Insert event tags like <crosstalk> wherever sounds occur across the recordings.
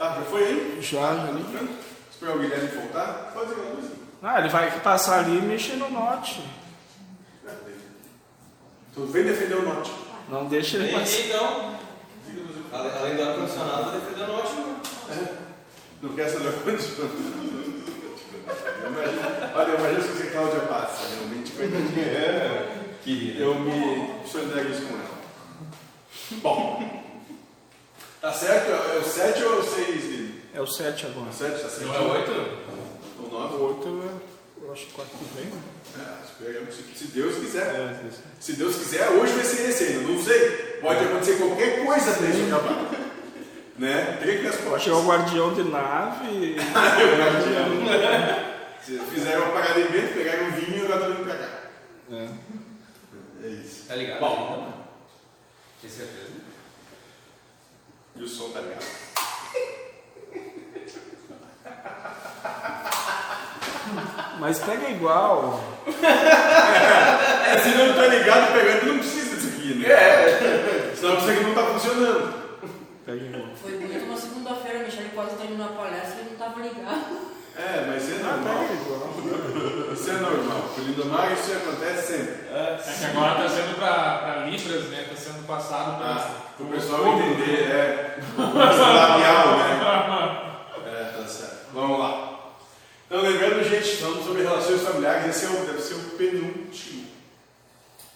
Tá, já foi aí? Já, já ali. Tranquilo? Esperar o Guilherme voltar? Pode aquela luz. Ah, ele vai passar ali e mexer no norte. Tu vem defender o norte. Não deixa ele E, passar. então, além do ar-condicionado, tá defendendo ótimo. Não quer saber onde? Olha, imagina se você Cláudia passa, realmente, coitadinha. É, Querida. eu me solidarizo com ela. Bom, tá certo? É o 7 ou é o 6, Guilherme? É o 7 agora. 7, tá certo? Não é oito? Ou O 9? outro, é- eu acho que quarto que vem. né? É, esperamos, se- se Deus quiser. É. Se Deus quiser, hoje vai ser esse ainda, não sei. Pode acontecer qualquer coisa até isso acabar. <laughs> Né? Creio que as Pode chegar o guardião de nave. <laughs> Se fizeram uma parada em vento, pegaram um vinho e agora estão vindo pra cá. É. É isso. Tá ligado? Bom. Tem certeza? E o som tá ligado? Mas pega igual. É, se não tá ligado pegando, não precisa disso aqui, né? É. Senão isso aqui não tá funcionando. Pega igual. Foi bonito uma segunda-feira, a Michelle quase terminou a palestra e não estava ligado. É, mas é Ah, normal. pega igual. Isso é normal. Com o Lindomar isso acontece sempre. É que agora está sendo para Libras, né? Está sendo passado para. Ah, para o pessoal entender, é. <laughs> Coisa labial, né? É, tá certo. Vamos lá. Então, lembrando, gente, falando sobre relações familiares, esse é o, deve ser o penúltimo,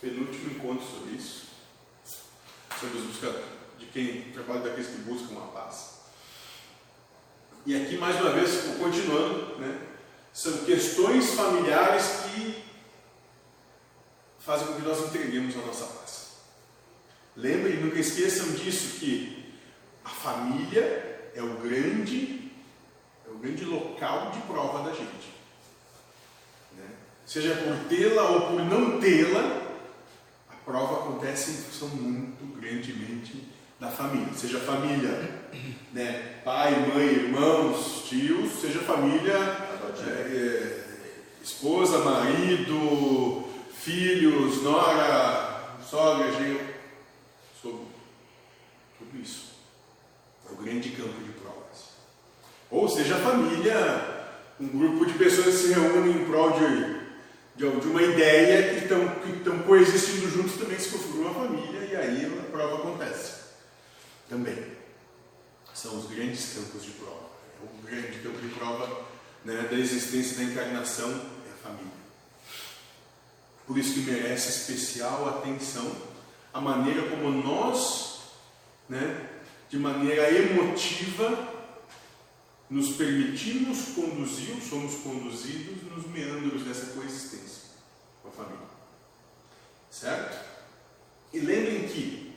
penúltimo encontro sobre isso. Sobre os buscadores, de quem trabalha daqueles que buscam a paz. E aqui, mais uma vez, continuando, né? São questões familiares que fazem com que nós entreguemos a nossa paz. Lembrem, nunca esqueçam disso que a família é o grande, é o grande local de prova da gente. Né? Seja por tê-la ou por não tê-la, a prova acontece em função muito grandemente da família. Seja família, né? pai, mãe, irmãos, tios, seja família, é, é, esposa, marido, filhos, nora, sogra, genro, sobre tudo isso. É o grande campo de provas. Ou seja, a família, um grupo de pessoas que se reúnem em prol de, de, de uma ideia que estão que coexistindo juntos também se configura uma família e aí a prova acontece. Também. São os grandes campos de prova. É o grande campo de prova né, da existência da encarnação é a família. Por isso que merece especial atenção a maneira como nós, né, de maneira emotiva, nos permitimos conduzir, somos conduzidos nos meandros dessa coexistência com a família. Certo? E lembrem que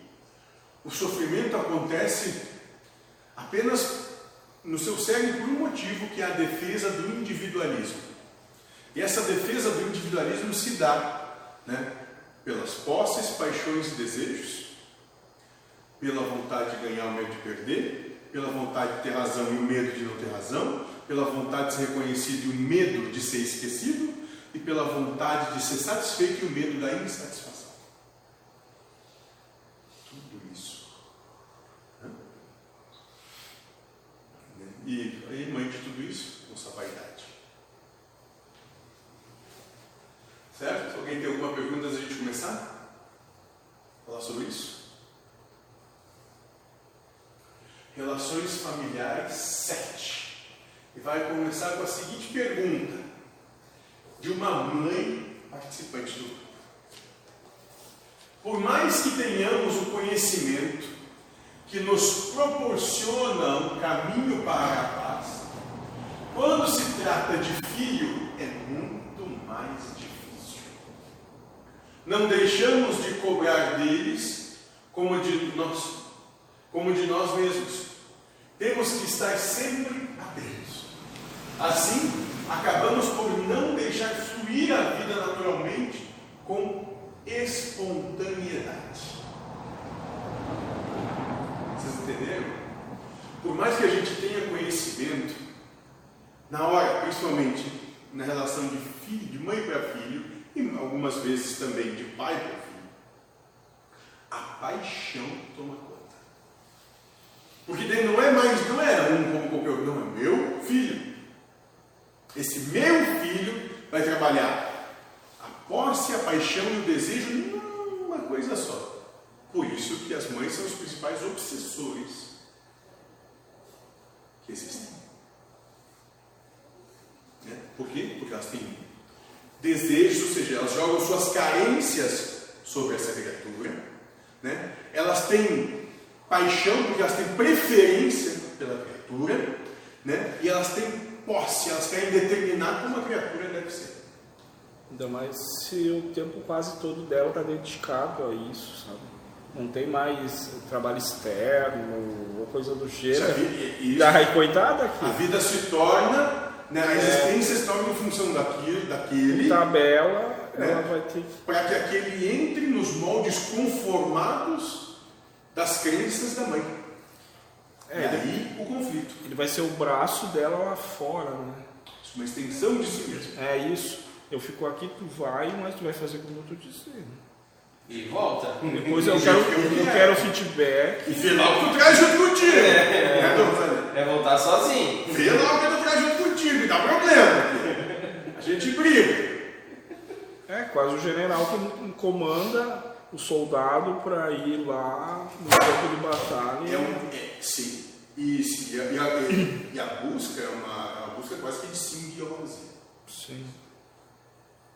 o sofrimento acontece apenas no seu cérebro por um motivo que é a defesa do individualismo. E essa defesa do individualismo se dá né, pelas posses, paixões e desejos, pela vontade de ganhar o medo de perder, pela vontade de ter razão e o medo de não ter razão, pela vontade de ser reconhecido e o medo de ser esquecido, e pela vontade de ser satisfeito e o medo da insatisfação. Tudo isso. Né? E aí, mãe de tudo isso, nossa vaidade. Certo? Alguém tem alguma pergunta antes de a gente começar? Falar sobre isso? Relações familiares 7. E vai começar com a seguinte pergunta: de uma mãe participante do grupo. Por mais que tenhamos o conhecimento que nos proporciona um caminho para a paz, quando se trata de filho, é muito mais difícil. Não deixamos de cobrar deles como de nós, como de nós mesmos. Temos que estar sempre atentos. Assim, acabamos por não deixar fluir a vida naturalmente com espontaneidade. Vocês entenderam? Por mais que a gente tenha conhecimento, na hora, principalmente na relação de filho, de mãe para filho, e algumas vezes também de pai para filho, a paixão toma conta. Porque daí não é mais, não era um como qualquer outro, não, é meu filho. Esse meu filho vai trabalhar a posse, a paixão e o desejo numa coisa só. Por isso que as mães são os principais obsessores que existem. Né? Por quê? Porque elas têm desejos, ou seja, elas jogam suas carências sobre essa criatura. Né? Elas têm paixão, porque elas têm preferência pela criatura. Né? E elas têm posse, elas querem determinar como a criatura deve ser. Ainda mais se o tempo quase todo dela está dedicado a isso, sabe? Não tem mais trabalho externo ou coisa do a gênero. isso- Daí, coitada a aqui. vida se torna, né, a existência se torna em função daquilo, daquele, Tabela, Né? ela vai ter que. para que aquele entre nos moldes conformados das crenças da mãe. É, e aí o conflito. Ele vai ser o braço dela lá fora, né? Isso é uma extensão de si mesmo. É isso. Eu fico aqui, tu vai, mas tu vai fazer como eu tô dizendo. E volta. Depois eu quero, eu eu quero. feedback. E vê lá o que tu traz junto contigo. Né, Dona? É voltar sozinho. Vê lá o que tu traz junto contigo, e dá problema. A gente briga. É quase o general que comanda o soldado para ir lá no campo de batalha. É um, é, sim. E, sim, e, a, e, a, e- a busca é uma, é uma busca quase que de simbiose. Sim.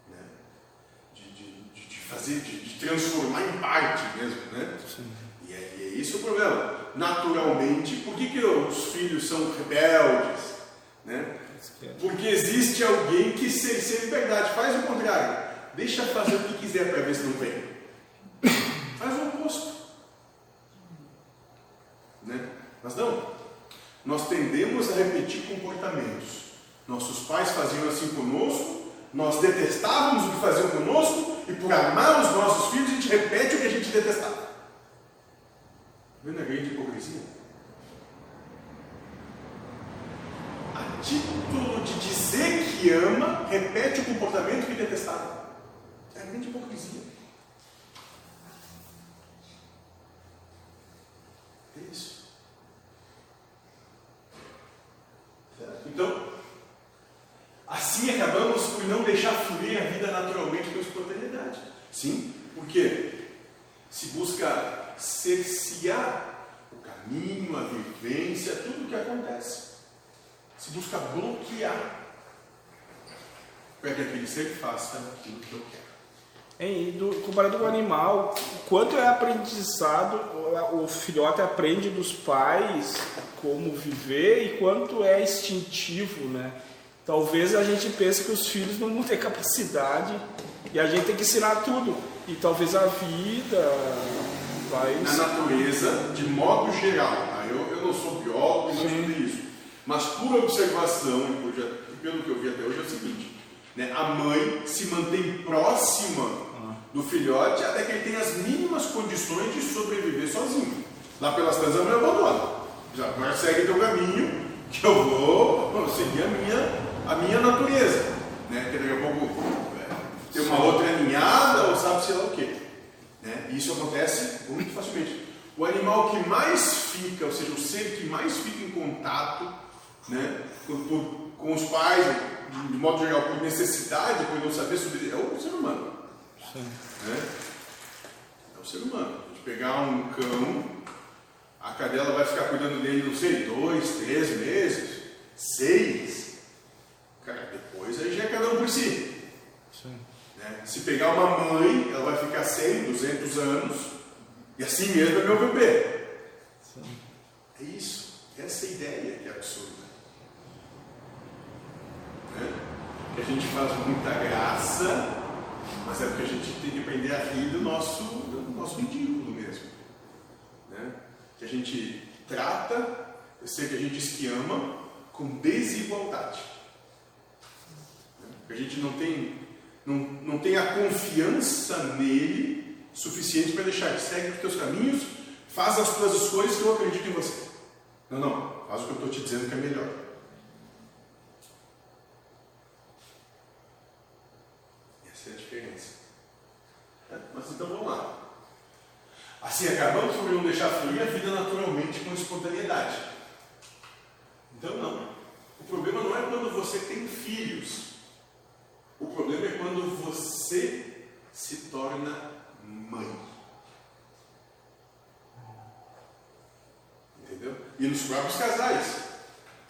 Né? De, de, de, de fazer, de, de transformar em parte mesmo. Né? Sim. E é, e é esse o problema. Naturalmente, por que, que os filhos são rebeldes? Né? Porque existe alguém que se, se é verdade, faz o contrário. Deixa fazer o que quiser para ver se não vem. Faz o oposto. Né? Mas não. Nós tendemos a repetir comportamentos. Nossos pais faziam assim conosco, nós detestávamos o que faziam conosco, e por amar os nossos filhos, a gente repete o que a gente detestava. Vendo a grande hipocrisia? A título de dizer que ama, repete o comportamento que detestava. É a grande hipocrisia. É isso. Então, assim acabamos por não deixar fluir a vida naturalmente com espontaneidade. Sim, porque se busca cercear o caminho, a vivência, tudo o que acontece. Se busca bloquear para que aquele ser faça aquilo que eu quero. Hein, e do, comparado com o animal, o quanto é aprendizado, o, o filhote aprende dos pais como viver e quanto é instintivo, né? Talvez a gente pense que os filhos não vão ter capacidade e a gente tem que ensinar tudo. E talvez a vida vai. Na natureza, de modo geral, tá? eu, eu não sou biólogo não estudei isso, mas por observação e por, pelo que eu vi até hoje é o seguinte: né? a mãe se mantém próxima do filhote até que ele tenha as mínimas condições de sobreviver sozinho. Lá pelas tantas a mãe abandona. Já agora segue teu caminho, que eu vou vou seguir a minha, a minha natureza. Né? Que daqui a pouco tem uma outra ninhada ou sabe sei lá o quê. Né? E isso acontece muito facilmente. O animal que mais fica, ou seja, o ser que mais fica em contato né, com, por- com os pais, de modo geral, por necessidade, por não saber sobre é o ser humano. Né? É o ser humano. A gente pegar um cão, a cadela vai ficar cuidando dele, não sei, dois, três meses, seis. Cara, depois aí já é cada um por si. Sim. Né? Se pegar uma mãe, ela vai ficar 100, 200 anos, e assim mesmo é meu bebê. É isso. Essa é ideia que é absurda. Né? Que a gente faz muita graça, mas é porque a gente tem que aprender a rir do nosso, do nosso ridículo mesmo. Né? Que a gente trata, eu sei que a gente diz que ama, com desigualdade. Porque a gente não tem, não, não tem a confiança nele suficiente para deixar que segue os teus caminhos, faz as tuas escolhas que eu acredito em você. Não, não, faz o que eu estou te dizendo que é melhor. Essa é a diferença. É, Mas então vamos lá. Assim acabamos por não deixar fluir a vida naturalmente com espontaneidade. Então não. O problema não é quando você tem filhos. O problema é quando você se torna mãe. Entendeu? E nos próprios casais.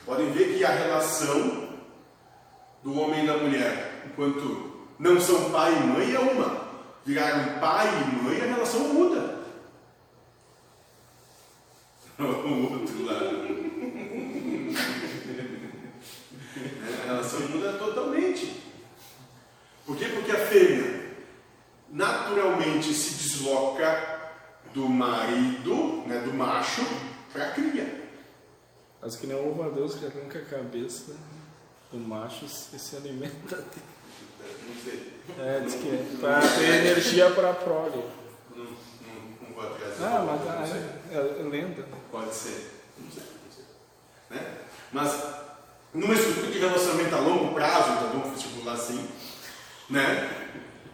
Podem ver que a relação do homem e da mulher, enquanto não são pai e mãe, é uma. Viraram pai e mãe, a relação muda. O <laughs> outro lado. <laughs> A relação muda totalmente. Por quê? Porque a fêmea naturalmente se desloca do marido, né, do macho, para a cria. Mas que nem o louva a Deus que arranca a cabeça do macho e se alimenta dele. Não sei. É, diz que é para ter energia para a prole. Não, não, não vou atrás. Ah, não mas ah, é, é lenda. Pode ser. Não sei, não sei. Né? Mas, numa estrutura de relacionamento a longo prazo, então vamos estipular assim, né?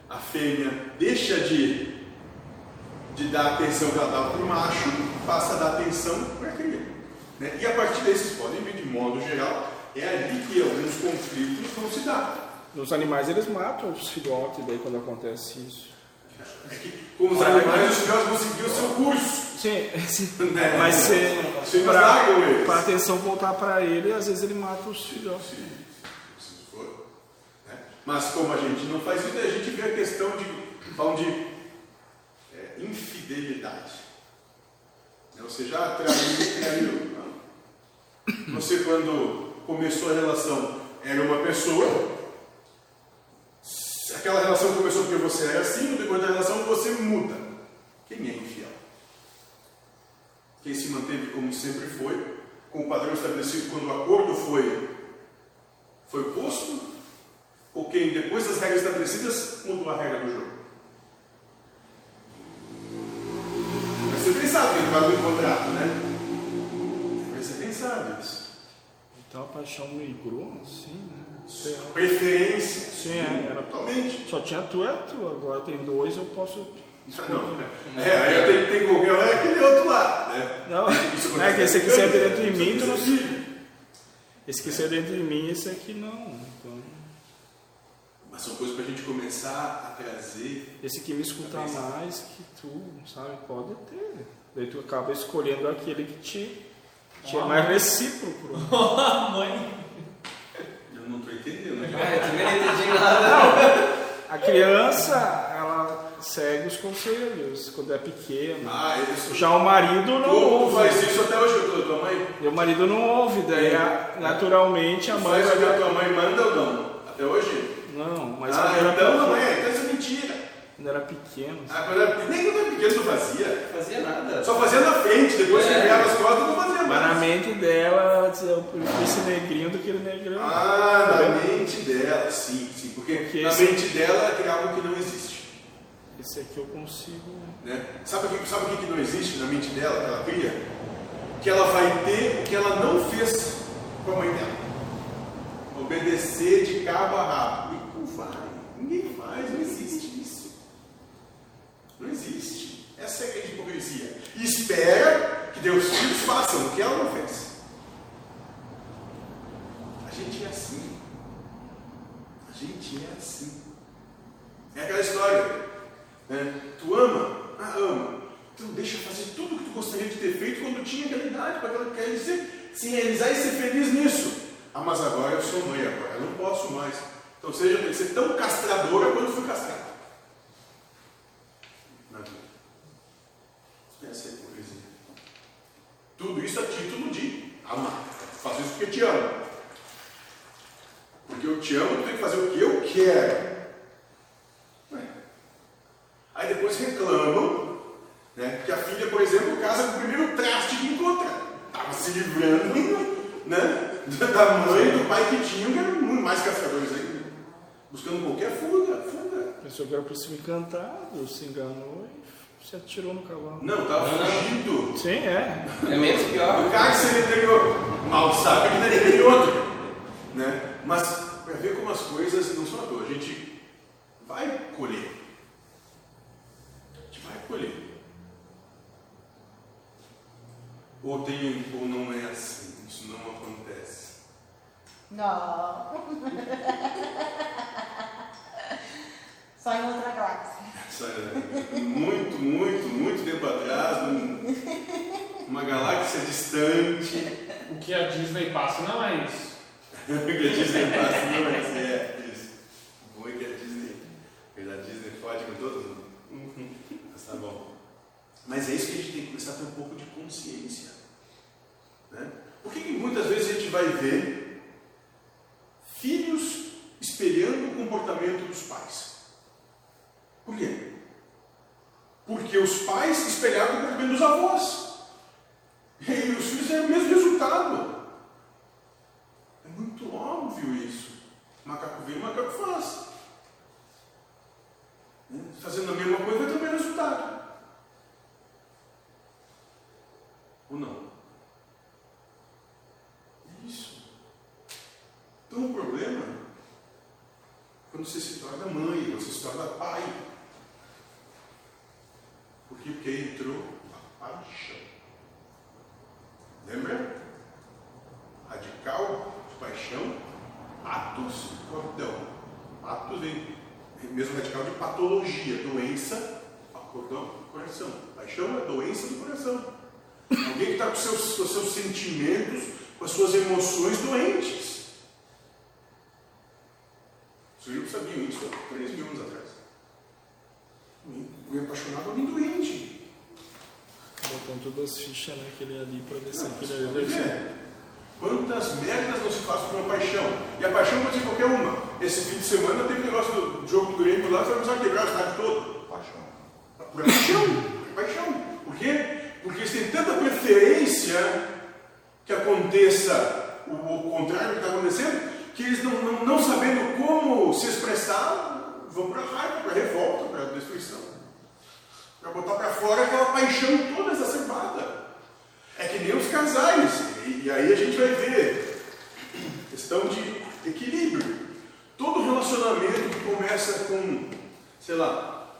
a fêmea deixa de, de dar atenção que ela dava para o macho, passa a dar atenção para a cria. Né? E a partir daí, vocês podem ver, de modo geral, é ali que alguns conflitos vão se dar. Nos animais eles matam os filhotes daí quando acontece isso. É que, com os animais, os filhotes vão seguir o seu curso. Sim, <laughs> sim. Né? mas se, Os eles. para a atenção voltar para ele, às vezes ele mata os filhotes. Sim, se? Mas como a gente não faz isso, a gente vê a questão de, falam de é, infidelidade. Né? Você já traiu, traiu. Não. Você quando começou a relação era uma pessoa, aquela relação começou porque você era assim, no decorrer da relação você muda. Quem é infiel? Quem se manteve como sempre foi, com o padrão estabelecido quando o acordo foi foi posto? Ou quem, depois das regras estabelecidas, mudou a regra do jogo? Mas você bem sabe que vai no contrato, né? Mas você bem sabe isso. Então a paixão migrou, assim, né? Preferência. Sim, é, era Totalmente. Só tinha tu, é tu. Agora tem dois, eu posso. Ah, Não. É, aí eu tenho que ter qualquer um, é aquele outro lá. Né? Não, Isso é que esse aqui saiu dentro de mim, tu não. acontece. Esse que saiu dentro de mim, esse aqui não. Então, Mas são coisas para a gente começar a trazer. esse aqui me escuta mais que tu, sabe? Pode ter. Daí tu acaba escolhendo aquele que te, te é mais recíproco. <laughs> Mãe. Eu não estou entendendo. né? É, eu também não entendi <laughs> nada. A criança, ela segue os conselhos quando é pequena. Ah, eles. Já o marido não tu ouve. faz isso até hoje com a tua mãe? E o marido não ouve, daí a- naturalmente a Tu mãe faz o que a tua mãe manda ou não? Até hoje? Não, mas ah, então não é, então isso é mentira. quando era pequeno. Ah, quando era, nem quando era pequeno tu fazia. Não fazia nada. Só fazia na frente, depois que É. virava as costas não fazia Mas na mais. mente dela, ela dizia, eu prefiro esse negrinho do que o negrão. Ah, na mente dela, sim, sim. Porque, Porque na mente dela é algo que não existe. Esse aqui eu consigo. Né? Sabe o que, sabe o que que não existe na mente dela, que ela cria? Que ela vai ter o que ela não fez com a mãe dela. Obedecer de cabo a rabo. Ninguém faz, não existe isso. Não existe. Essa é a grande hipocrisia. E espera que Deus filhos façam o que ela não fez. A gente é assim. A gente é assim. É aquela história. Né? Tu ama? Ah, ama. Então deixa fazer tudo o que tu gostaria de ter feito quando tinha aquela idade, para aquela quer dizer, se realizar e ser feliz nisso. Ah, mas agora eu sou mãe, agora eu não posso mais. Então seja, tem que ser tão castradora quanto fui castrado. Na vida. Essa é a hipocrisia. Tudo isso a título de amar. Faço isso porque te amo. Porque eu te amo, tu tem que fazer o que eu quero. Ué. Aí depois reclamam né, que a filha, por exemplo, casa com o primeiro traste que encontra. Estava se livrando né, <laughs> da mãe do pai que tinham, que muito mais caçadores. Buscando qualquer fuga, fuga. Pensou que era para se encantado, se enganou e se atirou no cavalo. Não, estava não. fugindo. Sim, é. É menos pior. O cara que seria anterior, mal sabe que daria aquele outro. Né? Mas para ver como as coisas não são à toa, a gente vai colher. A gente vai colher. Ou tem ou não é assim. Isso não acontece. Não. <laughs> Só em outra galáxia. Isso é muito, muito, muito tempo atrás, numa galáxia distante. O que a Disney passa não é isso. <laughs> que a Disney passa, não é isso, é isso. O bom é que a Disney, a Disney fode com todo mundo. Mas tá bom. Mas é isso que a gente tem que começar a ter um pouco de consciência. Né? Por que, que muitas vezes a gente vai ver filhos espelhando o comportamento dos pais? Por quê? Porque os pais espelharam o comportamento dos avós. E os filhos têm o mesmo resultado. É muito óbvio isso. Macaco vem, macaco faz. Né? Fazendo a mesma coisa vai ter o mesmo resultado. Ou não? É Isso. Então o problema é quando você se torna mãe, você se torna pai. Por quê? Porque entrou a paixão. Lembra? Radical paixão, atos, cordão. Atos vem mesmo radical de patologia, doença, cordão, coração. Paixão é doença do coração. Alguém que está com com seus sentimentos, com as suas emoções doentes. Os livros sabiam isso há 3 mil anos atrás. Alguém apaixonado, alguém doente. Botam todas as fichas naquele ali pra ver se aquele você ali ser. ver. Quantas merdas não se faz por uma paixão? E a paixão pode ser qualquer uma. Esse fim de semana teve negócio do jogo do Grêmio lá, foi precisar quebrar o estádio todo. Paixão. Por paixão. Por paixão. Por quê? Porque eles têm tanta preferência que aconteça o, o contrário que está acontecendo, que eles não, não, não sabendo como se expressar, vão para a raiva, para a revolta, para a destruição. Para botar para fora aquela paixão toda exacerbada. É que nem os casais. E, e aí a gente vai ver questão de equilíbrio. Todo relacionamento que começa com, sei lá,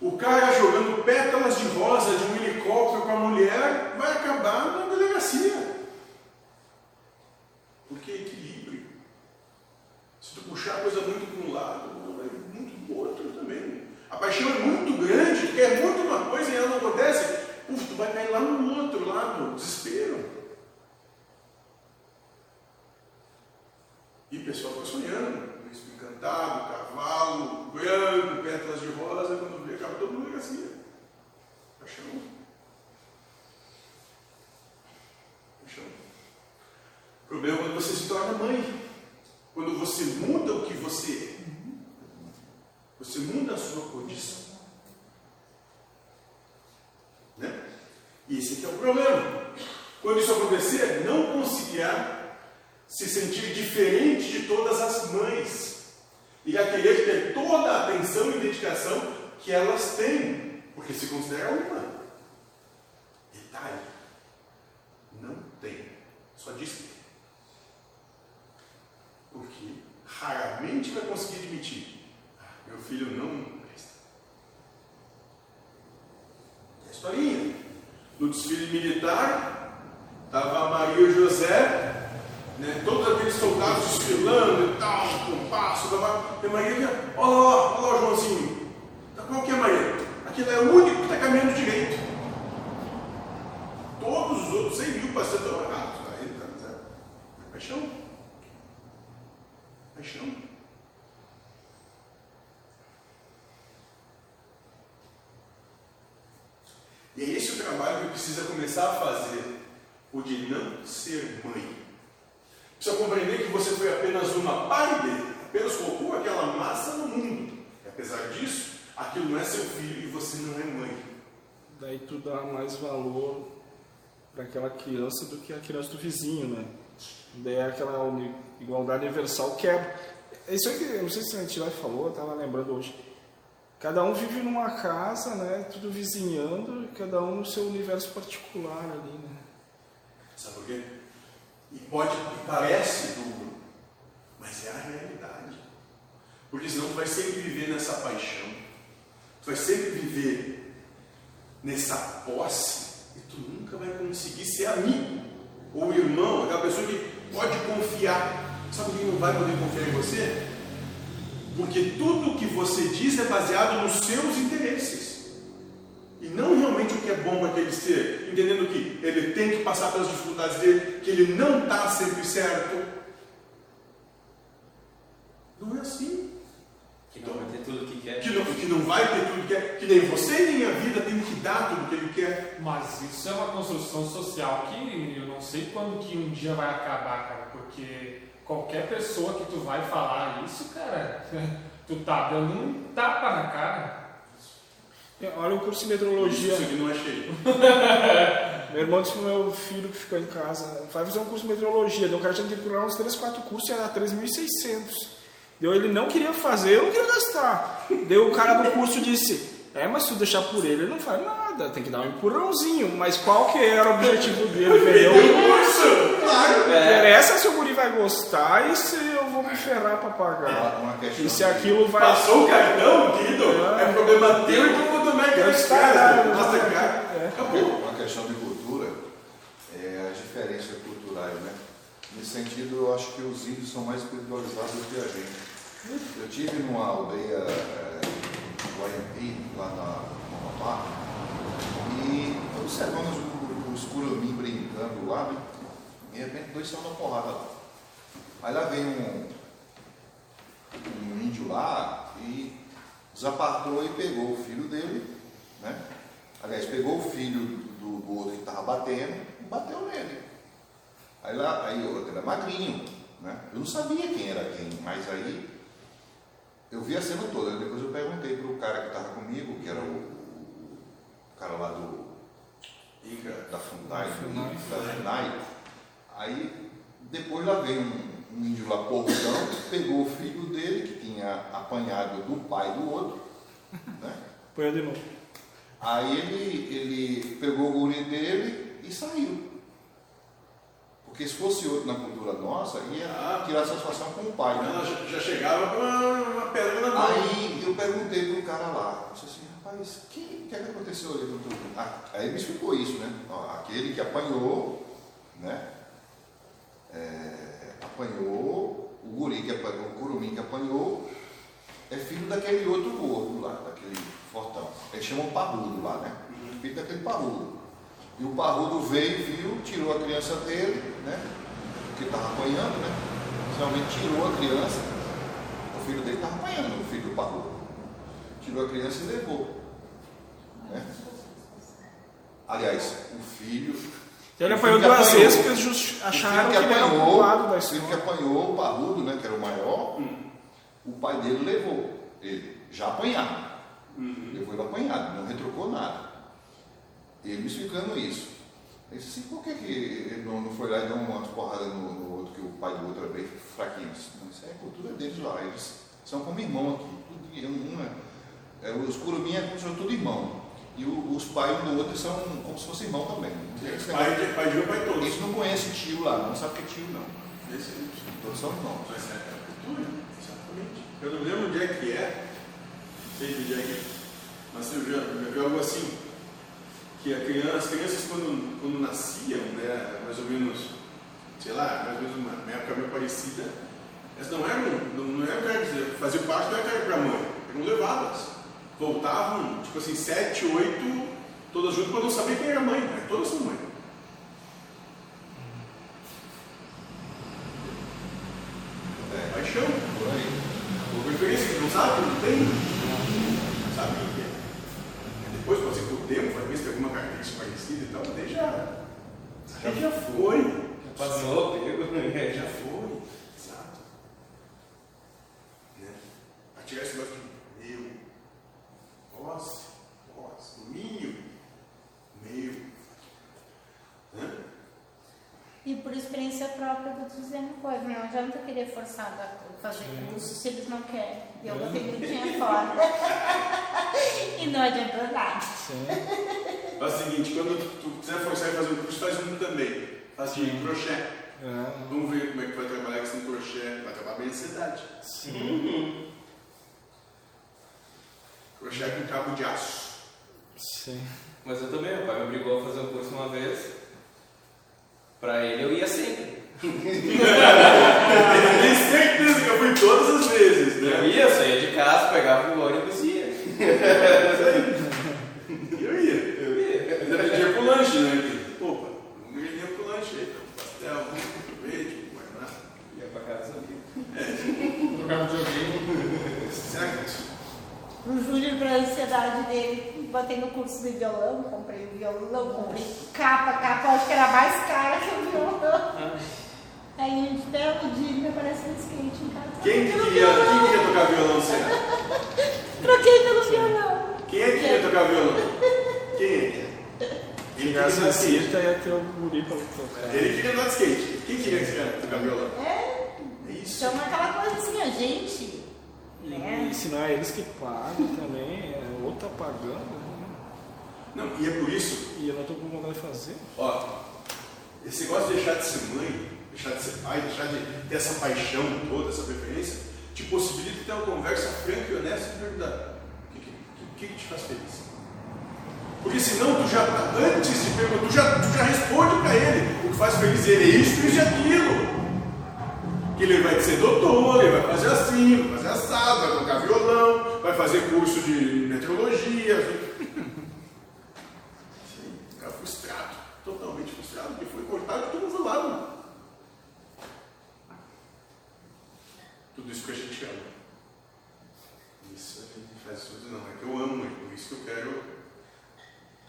o cara jogando pétalas de rosa de um helicóptero com a mulher vai acabar na delegacia. Porque é equilíbrio. Se tu puxar a coisa muito para um lado, vai muito para o outro também. A paixão é muito grande, quer muito uma coisa e ela não acontece, uf, tu vai cair lá no outro lado, desespero. E o pessoal fica sonhando, príncipe encantado, cavalo, branco, pétalas de rosa, quando vê, acaba todo mundo assim. Paixão. Paixão. O problema é quando você se torna mãe. Quando você muda o que você. Você muda a sua condição. Né? E esse é o problema. Quando isso acontecer, não conseguirá se sentir diferente de todas as mães. E a querer ter toda a atenção e dedicação que elas têm. Porque se considera uma. Detalhe. Não tem. Só diz que tem. Porque raramente vai conseguir admitir. "Ah, Meu filho não presta. É historinha. No desfile militar, estava Maria e o José, né, todos aqueles soldados desfilando e tal, com passo, blá, e Maria, olha lá, olha lá o Joãozinho. Tá, Qual que é a Maria? Aquele é o único que está caminhando direito. Todos os outros 100 mil passando errados. Tá, tá, tá. Paixão. Paixão. E é esse o trabalho que precisa começar a fazer, o de não ser mãe. Precisa compreender que você foi apenas uma pai dele, apenas colocou aquela massa no mundo. E apesar disso, aquilo não é seu filho e você não é mãe. Daí tu dá mais valor para aquela criança do que a criança do vizinho, né? Daí é aquela igualdade universal quebra. É isso aí não sei se a gente já falou, eu estava lembrando hoje. Cada um vive numa casa, né? Tudo vizinhando, cada um no seu universo particular ali, né? Sabe por quê? E pode, e parece duro, mas é a realidade. Porque senão tu vai sempre viver nessa paixão, tu vai sempre viver nessa posse, e tu nunca vai conseguir ser amigo. Ou irmão, aquela pessoa que pode confiar. Sabe quem não vai poder confiar em você? Porque tudo que você diz é baseado nos seus interesses. E não realmente o que é bom para aquele ser. Entendendo que ele tem que passar pelas dificuldades dele, que ele não está sempre certo. Não é assim. Que não vai ter tudo o que quer. Que não, que não vai ter tudo que quer. Que nem você nem a vida tem que dar tudo que ele quer. Mas isso é uma construção social que eu não sei quando que um dia vai acabar, cara. Porque qualquer pessoa que tu vai falar isso, cara, <laughs> tu tá dando um tapa na cara. É, Olha o curso de meteorologia. Isso aqui não é cheio. <laughs> Meu irmão disse pro meu filho que ficou em casa, vai fazer um curso de meteorologia. Daí o cara tinha que procurar uns 3, 4 cursos e era 3.600. Deu ele não queria fazer, eu não queria gastar. Deu o cara do curso disse, é, mas se tu deixar por ele, ele não faz nada, tem que dar um empurrãozinho. Mas qual que era o objetivo dele, <laughs> entendeu? Curso! Claro! Interessa se o guri vai gostar e se eu vou me ferrar pra pagar. Uma questão E se aquilo vai... Passou o cartão, querido? É problema teu e do do Mac Deus está, né? Mastercard. É. Acabou. Uma questão de cultura é as diferenças culturais, né? Nesse sentido, eu acho que os índios são mais espiritualizados do que a gente. Eu tive numa aldeia lá na no Amapá, e observamos o- os curumim brincando lá, né? E de repente dois saiu na porrada lá. Aí lá vem um, um índio lá e desapartou e pegou o filho dele, né? Aliás, pegou o filho do, do outro que estava batendo e bateu nele. Aí lá, aí o outro era magrinho, né? Eu não sabia quem era quem, mas aí eu vi a cena toda. Depois eu perguntei para o cara que estava comigo, que era o, o cara lá do Inca. da Fundai, Funai. da Funai. Aí depois lá veio um, um índio lá porcão, pegou o filho dele, que tinha apanhado do pai do outro, né? Põe de novo. Aí ele, ele pegou o guri dele e saiu. Porque se fosse outro na cultura nossa, ia Ah. tirar satisfação com o pai. Ela Né? já, já chegava com uma, pedra na mão. Aí eu perguntei para um cara lá, eu disse assim, rapaz, o que, que, é que aconteceu ali? com tu?" Ah, aí ele me explicou isso, né? Ó, aquele que apanhou, né? É, apanhou, o guri que apanhou, o curumim que apanhou, é filho daquele outro gordo lá, daquele fortão. Eles chamam parrudo lá, né? Filho daquele parrudo. E o parrudo veio, viu, tirou a criança dele, né? Porque estava apanhando, né? Realmente tirou a criança. O filho dele estava apanhando, o filho do parrudo. Tirou a criança e levou. Né? Aliás, o filho. Ele o apanhou duas apanhou- vezes porque eles acharam que, filho ele era o apanhou, culpado da o filho que história. apanhou o parrudo, né, que era o maior, o pai dele levou ele, já apanhado. Levou ele apanhado, não retrucou nada. Ele me explicando isso. Eu disse assim, por que, que ele não, não foi lá e deu umas porradas no, no outro, que o pai do outro era bem fraquinho? Não, isso é a cultura deles lá, eles são como irmão aqui. Tudo, um é, é, os curumim é como se fosse tudo irmão. E o- os pais um do outro são como se fosse irmão também. Esse Pai negócio. de pai de um, pai todos. Eles não conhecem tio lá, não sabem o que é tio não. Esse é Todos são irmãos. Mas é a cultura, exatamente. Eu não lembro onde é que é, não sei onde é que é, mas eu já, já vi algo assim, que a criança, as crianças quando, quando nasciam, né, mais ou menos, sei lá, mais ou menos uma, época meio parecida, elas não eram, não, não eram que faziam parte, não era cara para a mãe, eram levadas. Voltavam, tipo assim, sete, oito, todas juntas para não saber quem era a mãe, né? todas são mãe. É, Paixão. por aí. Por preferência, que não sabe, não tem. Não é. Depois pode ser que o tempo vai ver se tem alguma característica parecida e tal, mas daí já. Já, já foi. Passou, pegou. É, já foi. Exato. Né? A tirar esse negócio de meu, vós, vós, domínio, meu. Né? E por experiência própria, eu vou te dizer uma coisa: não adianta eu querer forçar a fazer curso se eles não querem. Eu vou ter grudinha fora. <laughs> e não adianta nada. Faz o seguinte, quando tu quiser forçar e fazer um curso, faz um também. Faz de crochê. É, Vamos ver como é que vai trabalhar com esse crochê. Vai trabalhar bem a ansiedade. sim, Crochê com cabo de aço. sim. Mas eu também, o pai me obrigou a fazer um curso uma vez. Pra ele eu ia sempre. <laughs> Eu tenho certeza que eu fui todas as vezes, Eu né? ia, saía de casa, pegava o ônibus e ia. <laughs> Eu ia. Eu ia. Ainda pedia pro lanche, né? Opa, não pedia pro lanche aí, pastel, sorvete, guaraná. Ia pra casa ali. Jogava videogame. Será que é isso? O Júnior, para a ansiedade dele, botei no curso de violão, comprei o violão, comprei capa, capa, acho que era mais cara que o violão. Aí um belo dia ele me aparece no skate em casa. Quem queria, quem queria tocar violão, será? Troquei pelo violão. Quem é que queria tocar violão? Quem é? Ele queria andar de skate. ia ter o guri pra tocar. Ele queria andar de skate. Quem queria tocar violão? É, É isso. então aquela coisa assim, a gente? E é eles que pagam também, é outro tá pagando. né? Não, e é por isso E eu não tô com vontade de fazer. Ó, esse negócio de deixar de ser mãe, deixar de ser pai, deixar de ter essa paixão toda, essa preferência, te possibilita ter uma conversa franca e honesta e perguntar: o que, que, que, que te faz feliz? Porque senão tu já, antes de perguntar, tu já, tu já responde para ele o que faz feliz ele é isso, isso e aquilo. Que ele vai ser doutor, ele vai fazer assim, vai fazer assado, vai tocar violão, vai fazer curso de meteorologia. Sim, ficar frustrado, totalmente frustrado, porque foi cortado de todos os lados. Tudo isso que a gente ama. Isso a gente faz isso, não, é que eu amo ele, por isso que eu quero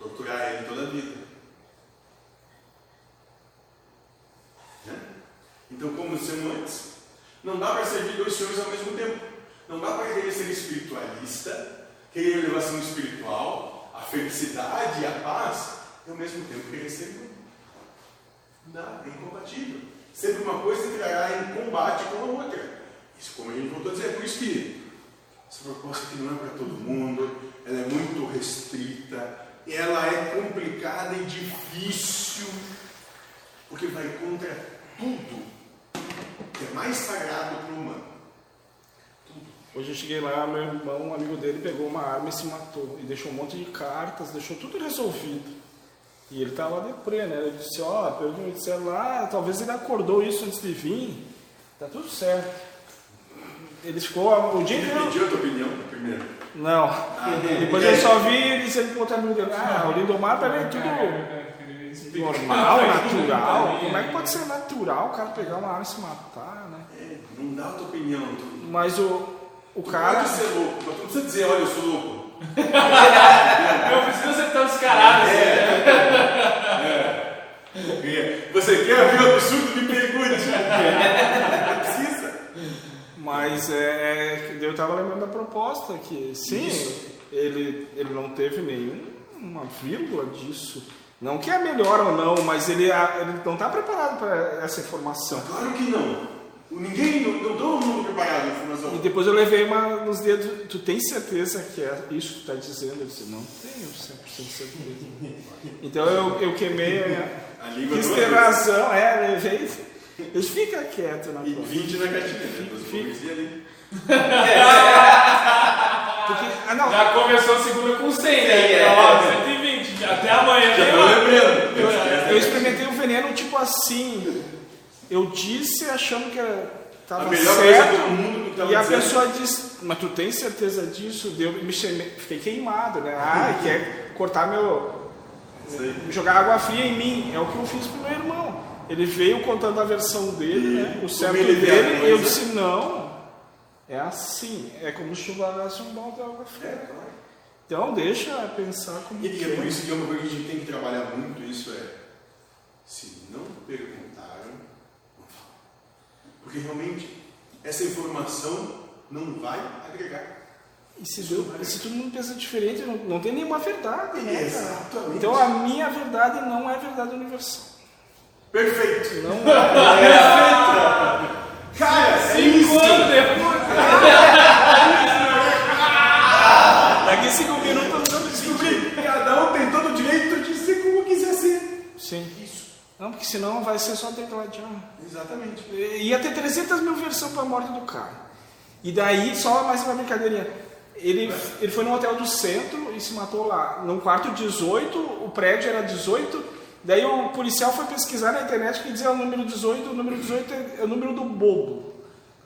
torturar ele toda a vida. Né? Então, como dissemos antes, não dá para servir dois senhores ao mesmo tempo. Não dá para querer ser espiritualista, querer elevação espiritual, a felicidade e a paz, e ao mesmo tempo querer ser irmão. Não dá, é incompatível. Sempre uma coisa entrará em combate com a outra. Isso, como a gente voltou a dizer, é por isso que essa proposta aqui não é para todo mundo, ela é muito restrita, ela é complicada e difícil, porque vai contra tudo que é mais sagrado para o humano. Hoje eu cheguei lá, meu irmão, um amigo dele, pegou uma arma e se matou. E deixou um monte de cartas, deixou tudo resolvido. E ele tava deprê, né? Eu disse, ó, oh, pergunta, disseram lá, talvez ele acordou isso antes de vir. Tá tudo certo. Ele ficou o dia Ele inteiro. pediu a tua opinião primeiro. Não. Depois eu só vi ele outro amigo dele, ah, o Lindomar mim é tudo normal, natural. Como é que pode ser natural o cara pegar uma arma e se matar, né? É, não dá a tua opinião. Tu, Mas o, o tu cara. pode ser louco, mas tu não precisa dizer, olha, eu sou louco. Não precisa ser tão descarado assim. Você quer ver o absurdo? Me pergunte. Mas é, eu estava lembrando da proposta que sim, ele, ele não teve nenhuma vírgula disso. Não que é melhor ou não, mas ele, ele não está preparado para essa informação. Claro que não. Ninguém, não, não todo mundo preparado a E informação. depois eu levei uma nos dedos, tu tem certeza que é isso que tu está dizendo? Eu disse, não tenho 100% de certeza. <laughs> Então eu, eu queimei, a- A língua quis ter razão, é, levei. <laughs> Ele fica quieto na E prova. 20 na caixinha. Depois Fica. ali. Porque, ah, não, Já começou a segunda com 100, né? é. Ó, 120. Até amanhã Já tem tô lembrando. Eu experimentei o veneno tipo assim. Eu disse achando que era, tava A melhor certo. coisa do mundo que tava e a dizendo. pessoa disse, mas tu tem certeza disso? Deu, me chamei, fiquei queimado, né? <laughs> Ah, quer cortar meu. Aí. jogar água fria em mim. É o que eu fiz pro meu irmão. Ele veio contando a versão dele, né? O certo dele, e eu disse, não. É assim. É como se chuvarasse um balde de água É, fria. claro. Então deixa pensar como E, e é que por isso que é uma coisa que a gente tem que trabalhar muito, isso é, se não perguntaram, não fala. Porque realmente, essa informação não vai agregar. E se, Deus- e se todo mundo pensa diferente, não, não tem nenhuma verdade, né, cara? Exatamente. Então a minha verdade não é verdade universal. Perfeito! Não é. Cara, é Cinco isso! anos depois. Daqui cinco minutos eu Descobri, cada um tem todo o direito de ser como quiser ser. Sim. Isso. Não, porque senão vai ser só tecladinho. Exatamente. Ia ter 300 mil versões pra morte do cara. E daí, só mais uma brincadeirinha. Ele, ele foi no hotel do centro e se matou lá. No quarto 18, o prédio era 18 Daí o policial foi pesquisar na internet que dizia o número 18, o número 18 é, o número do bobo.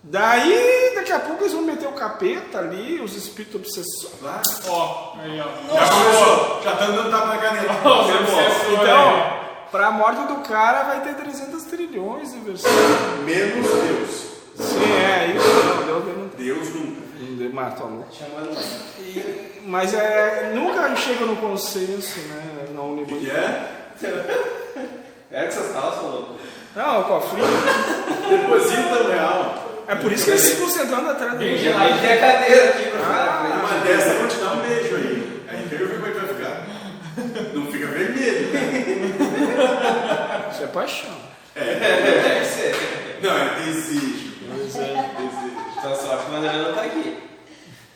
Daí, daqui a pouco eles vão meter o capeta ali, os espíritos obsessores. Claro. Ó, aí, ó. Já começou, já tá dando tapa na caneta. Obsessores Então, pra morte do cara vai ter 300 trilhões de versões. Menos Deus. Sim, é isso. Não, Deus não Deus nunca. Matou, né? Chamando. Mas é, nunca chega no consenso, né? Na O que unidade. é? É que essas calças, louco. Não, o cofrinho. Deposita o real. É por isso que eles ficam sentando atrás gelado. Aí tem a cadeira aqui pra Ah. Uma dessa eu vou te dar um beijo aí. Aí quero ver como é que vai ficar. Não fica vermelho, né? Isso é paixão. Deve ser. Não, é desejo. Pois é. Desejo. Então sorte que André não tá aqui.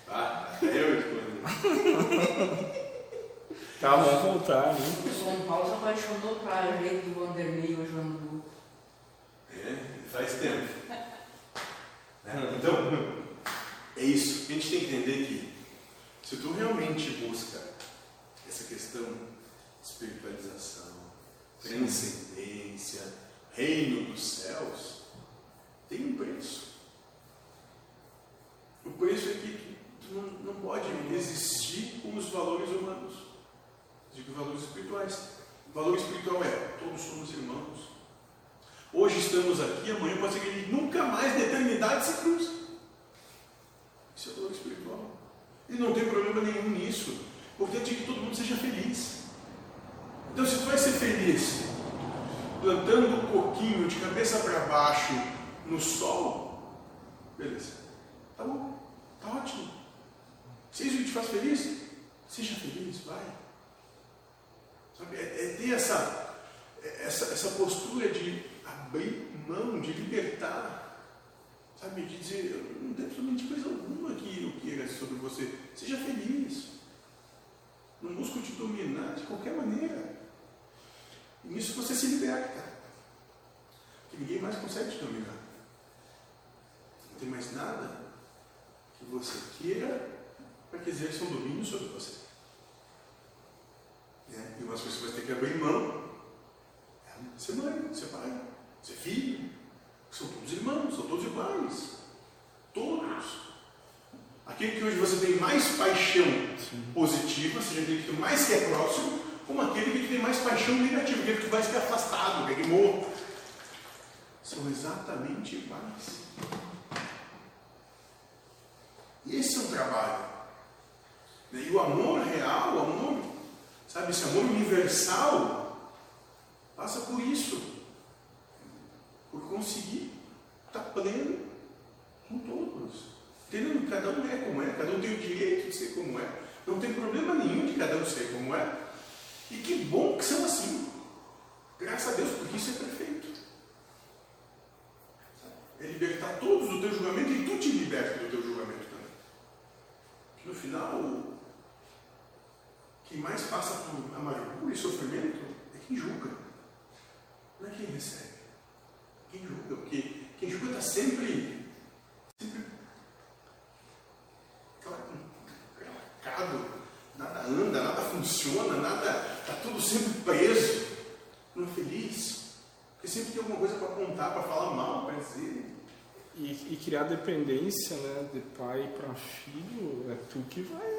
Ah, eu escolhi. Tá, vamos voltar, né? O São Paulo se apaixonou pra jeito do Vanderlei hoje no Andu. É, faz tempo. Né? Então, é isso. A gente tem que entender que se tu realmente busca essa questão de espiritualização, transcendência, reino dos céus, tem um preço. O preço é que tu não, não pode existir com os valores humanos. Digo valores espirituais. O valor espiritual é todos somos irmãos. Hoje estamos aqui, amanhã pode ser que a gente nunca mais na eternidade se cruze. Isso é valor espiritual. E não tem problema nenhum nisso. O importante é que todo mundo seja feliz. Então, se tu vai ser feliz plantando um coquinho de cabeça para baixo no sol, beleza. Tá bom. Tá ótimo. Se isso te faz feliz, seja feliz, vai. Sabe, é, é ter essa, essa, essa postura de abrir mão, de libertar, sabe, de dizer, "Eu não tem absolutamente coisa alguma que eu queira sobre você. Seja feliz. Não busco te dominar de qualquer maneira. E nisso você se liberta. Que ninguém mais consegue te dominar. Não tem mais nada que você queira para que exerça um domínio sobre você. Né? E umas pessoas têm que abrir mão. É, Ser mãe, ser pai, ser filho. São todos irmãos, são todos iguais. Todos. Aquele que hoje você tem mais paixão positiva, seja aquele que mais quer próximo, como aquele que tem mais paixão negativa, aquele que tu mais quer afastado, aquele morto. São exatamente iguais. E esse é um trabalho. E o amor real, o amor, sabe, esse amor universal, passa por isso. Por conseguir estar pleno com todos. Entendendo cada um é como é, cada um tem o direito de ser como é. Não tem problema nenhum de cada um ser como é. E que bom que são assim. Graças a Deus, porque isso é perfeito. É libertar todos do teu julgamento e tu te liberta do teu julgamento também. No final, quem mais passa por amargura e sofrimento é quem julga. Não é quem recebe. Quem julga, porque quem julga está sempre, sempre calacado, nada anda, nada funciona, nada, está tudo sempre preso, não é feliz. Porque sempre tem alguma coisa para apontar, para falar mal, para dizer. E, e criar dependência né, de pai para filho, é tu que vai.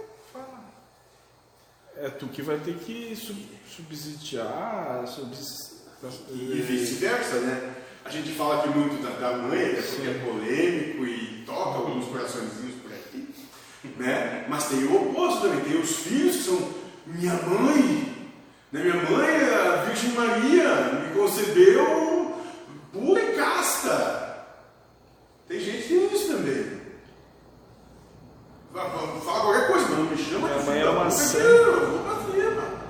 É tu que vai ter que sub, subsidiar, subs, E vice-versa, né? A gente fala aqui muito da, da mãe, até porque é polêmico e toca alguns coraçõezinhos por aqui, né? Mas tem o oposto também, tem os filhos que são minha mãe, né? Minha mãe, a Virgem Maria, me concebeu pura e casta. Tem gente que tem isso também. Vai- vai- Fala qualquer coisa, mas não me chama Minha de mãe filho é da uma puta, santa. que eu vou pra cima.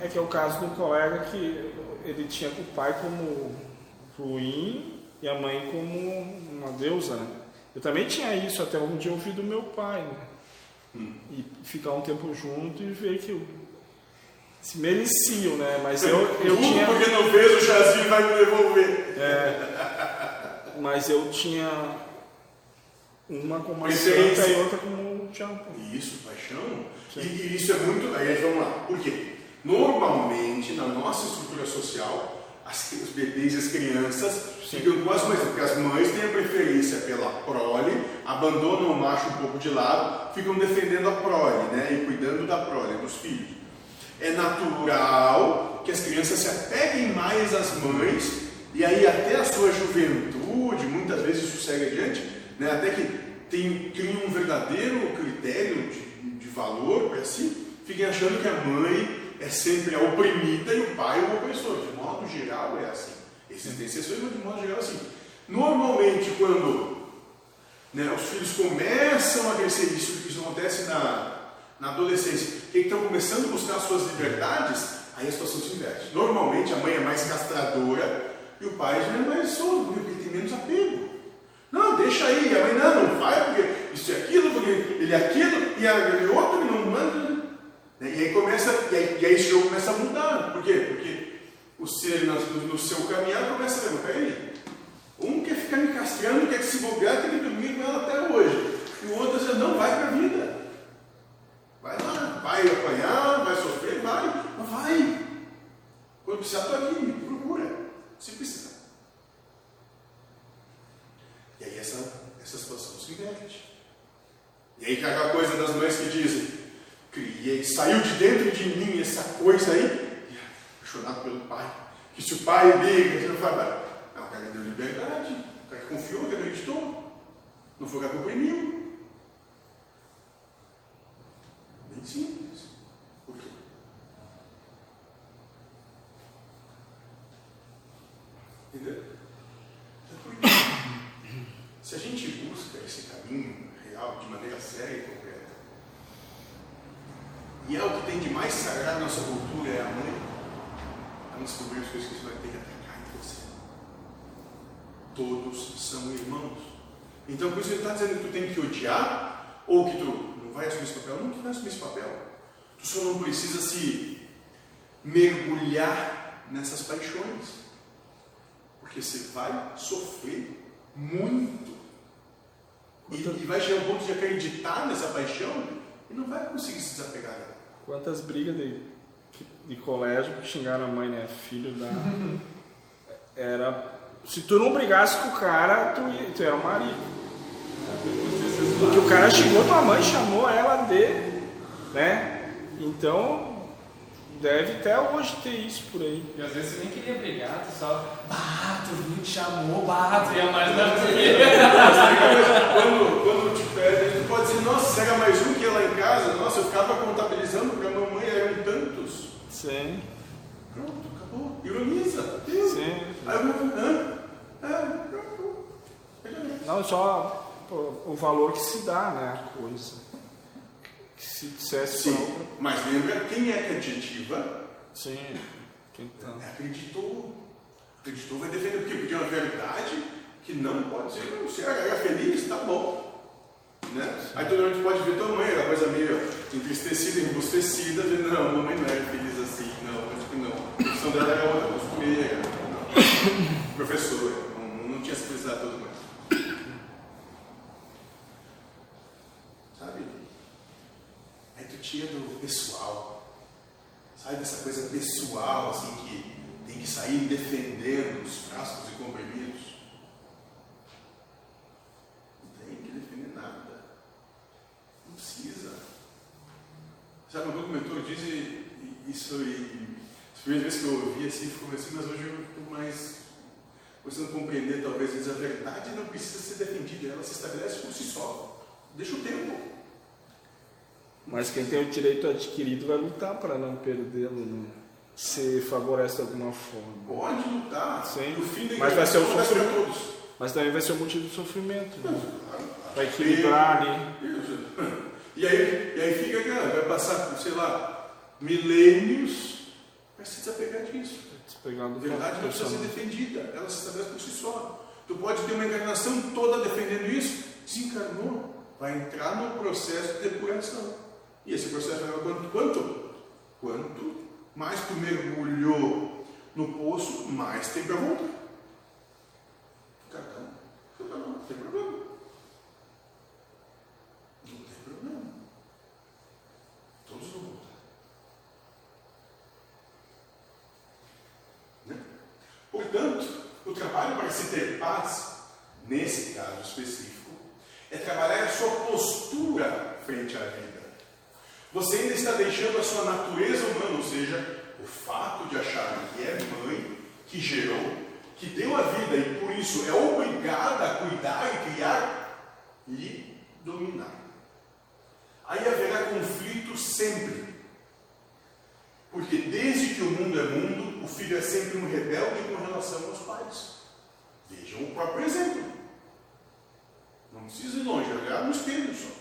É que é o caso do colega que ele tinha o pai como ruim e a mãe como uma deusa, né? Eu também tinha isso até um dia eu ouvi do meu pai, né? E ficar um tempo junto e ver que eu, se mereciam, né? Mas eu, eu Tudo tinha. porque não fez, o chazinho vai me devolver. Mas eu tinha uma como Preferência. santa e outra como um diabo. Isso, paixão. E, e isso é muito. Aí vamos lá. Por quê? Normalmente, na nossa social, as, os bebês e as crianças ficam com as mães, porque as mães têm a preferência pela prole, abandonam o macho um pouco de lado, ficam defendendo a prole, né? E cuidando da prole, dos filhos. É natural que as crianças se apeguem mais às mães, e aí até a sua juventude, muitas vezes isso segue adiante, né? até que tem, criam um verdadeiro critério de, de valor para si, fiquem achando que a mãe é sempre a oprimida e o pai é o opressor. De modo geral é assim. Existem exceções, mas de modo geral é assim. Normalmente, quando né, os filhos começam a crescer, isso, isso acontece na, na adolescência, que estão começando a buscar suas liberdades, aí a situação se inverte. Normalmente a mãe é mais castradora e o pai já é mais solto, porque ele tem menos apego. Não, deixa aí, a mãe não, não vai, porque isso é aquilo, porque ele é aquilo, e aquele outro que não manda. Né? E aí começa, e aí, e aí esse jogo começa a mudar. Por quê? Porque o ser no, seu caminhar começa a ver, peraí, um quer ficar me castrando, quer que se bobear, tem que dormir com ela até hoje. E o outro diz, não, vai para a vida. Vai lá, vai apanhar, vai sofrer, vai, mas vai. Quando precisar, estou aqui, me procura. Se precisar. E aí essa, essa situação se inverte. E aí aquela coisa das mães que dizem, criei, saiu de dentro de mim essa coisa aí, apaixonado pelo pai. Que se o pai liga, você não fala, não, o cara deu liberdade, o cara confiou, que acreditou, não foi o cara que oprimiu. Bem simples. Por quê? Entendeu? Então? Se a gente busca esse caminho real de maneira séria e concreta, e é o que tem de mais sagrado na nossa cultura é a mãe, vamos descobrir as coisas que isso vai ter que atacar em você. Todos são irmãos. Então, por isso ele está dizendo que tu tem que odiar, ou que tu não vai assumir esse papel. Não, tu vai assumir esse papel. Tu só não precisa se mergulhar nessas paixões. Porque você vai sofrer muito. E, e vai chegar ao ponto de acreditar nessa paixão e não vai conseguir se desapegar dela. Quantas brigas de, de colégio que xingaram a mãe, né? Filho da. Era. Se tu não brigasse com o cara, tu, ia, tu era um marido. Porque o cara xingou tua mãe, chamou ela de. né? Então, deve até hoje ter isso por aí. E às vezes você nem queria brigar, tu só. Ah, tu viu, te chamou, bah, tu ia mais na quando, quando te pede, tu pode dizer, nossa, era mais um que ia lá em casa, nossa, eu ficava contabilizando porque a mamãe eram tantos. Sim. Pronto, acabou. Ironiza. Sim. Aí eu vou, hã? É, pronto. Não, só o valor que se dá, né? A coisa. Que se dissesse Sim, pra mas lembra quem é que adjetiva? Sim. Quem tá. Acreditou. Acreditou, vai defender, porque porque é uma verdade que não pode ser. Não, se ela era feliz, tá bom. Né? Aí todo mundo pode ver tua mãe, aquela coisa meio entristecida, embustecida, dizendo, não, a mamãe não era feliz assim, não, acho que não. A profissão dela era outra, costureira, professora, não, não tinha essa felicidade toda mais. Sabe? Aí tu tira do pessoal, sabe dessa coisa pessoal, assim, que tem que sair defendendo os frascos e comprimidos. Não tem que defender nada. Não precisa. Sabe, um mentor diz isso e as primeiras vezes que eu ouvi assim, ficou assim, mas hoje eu estou mais começando a compreender, talvez, diz a verdade não precisa ser defendida, ela se estabelece por si só. Deixa o tempo. Mas quem tem o direito adquirido vai lutar para não perdê-lo, né? Se favorece de alguma forma. Pode lutar. Sim. O Mas vai ser o sofrimento. todos. Mas também vai ser um motivo de sofrimento. Né? Vai equilibrar ali. Isso. <laughs> E aí, e aí fica, cara, vai passar, sei lá, milênios para se desapegar disso. Despegado verdade não precisa ser defendida, ela se estabelece por si só. Tu pode ter uma encarnação toda defendendo isso, desencarnou, vai entrar no processo de depuração. E esse processo vai quanto? Quanto? Quanto mais tu mergulhou no poço, mais tem para voltar. Cartão, não tem problema. Não tem problema. Todos vão voltar. Né? Portanto, o trabalho para se ter paz, nesse caso específico, é trabalhar a sua postura frente à vida. Você ainda está deixando a sua natureza humana, ou seja, o fato de achar que é mãe, que gerou, que deu a vida e por isso é obrigada a cuidar e criar, lhe dominar. Aí haverá conflito sempre. Porque desde que o mundo é mundo, o filho é sempre um rebelde com relação aos pais. Vejam o próprio exemplo. Não precisa ir longe, olhar no espelho só.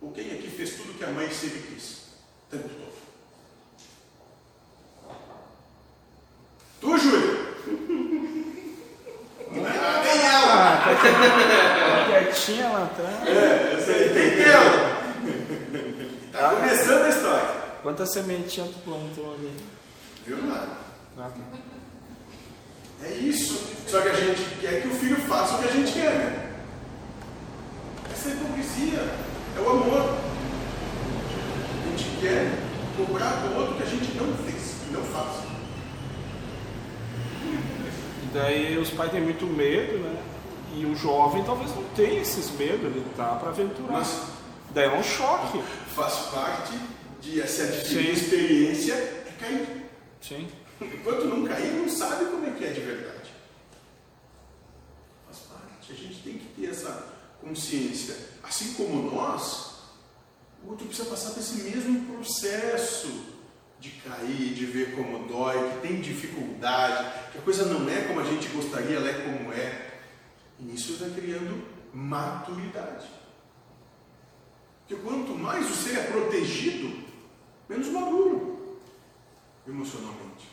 Ou quem aqui fez tudo que a mãe sempre quis? O tempo todo. Tu, Júlio? Ah, nem ela! Ah, tá quietinha lá atrás. É, eu sei, tem ela! Tá começando a história. Sementinhas tu plantou ali? Viu nada? Ah, tá. É isso. Só que a gente quer que o filho faça o que a gente quer, né? Essa é a hipocrisia. É o amor. A gente quer cobrar do outro que a gente não fez, não faz. E daí os pais têm muito medo, né? E o jovem talvez não tenha esses medos, ele tá para aventurar. Mas Daí é um choque. faz parte de se adquirir Sim. experiência é cair. Sim. Enquanto não cair, não sabe como é que é de verdade. Faz parte. A gente tem que ter essa consciência. Assim como nós, o outro precisa passar por esse mesmo processo de cair, de ver como dói, que tem dificuldade, que a coisa não é como a gente gostaria, ela é como é. E nisso vai criando maturidade. Porque quanto mais o ser é protegido, menos maduro emocionalmente.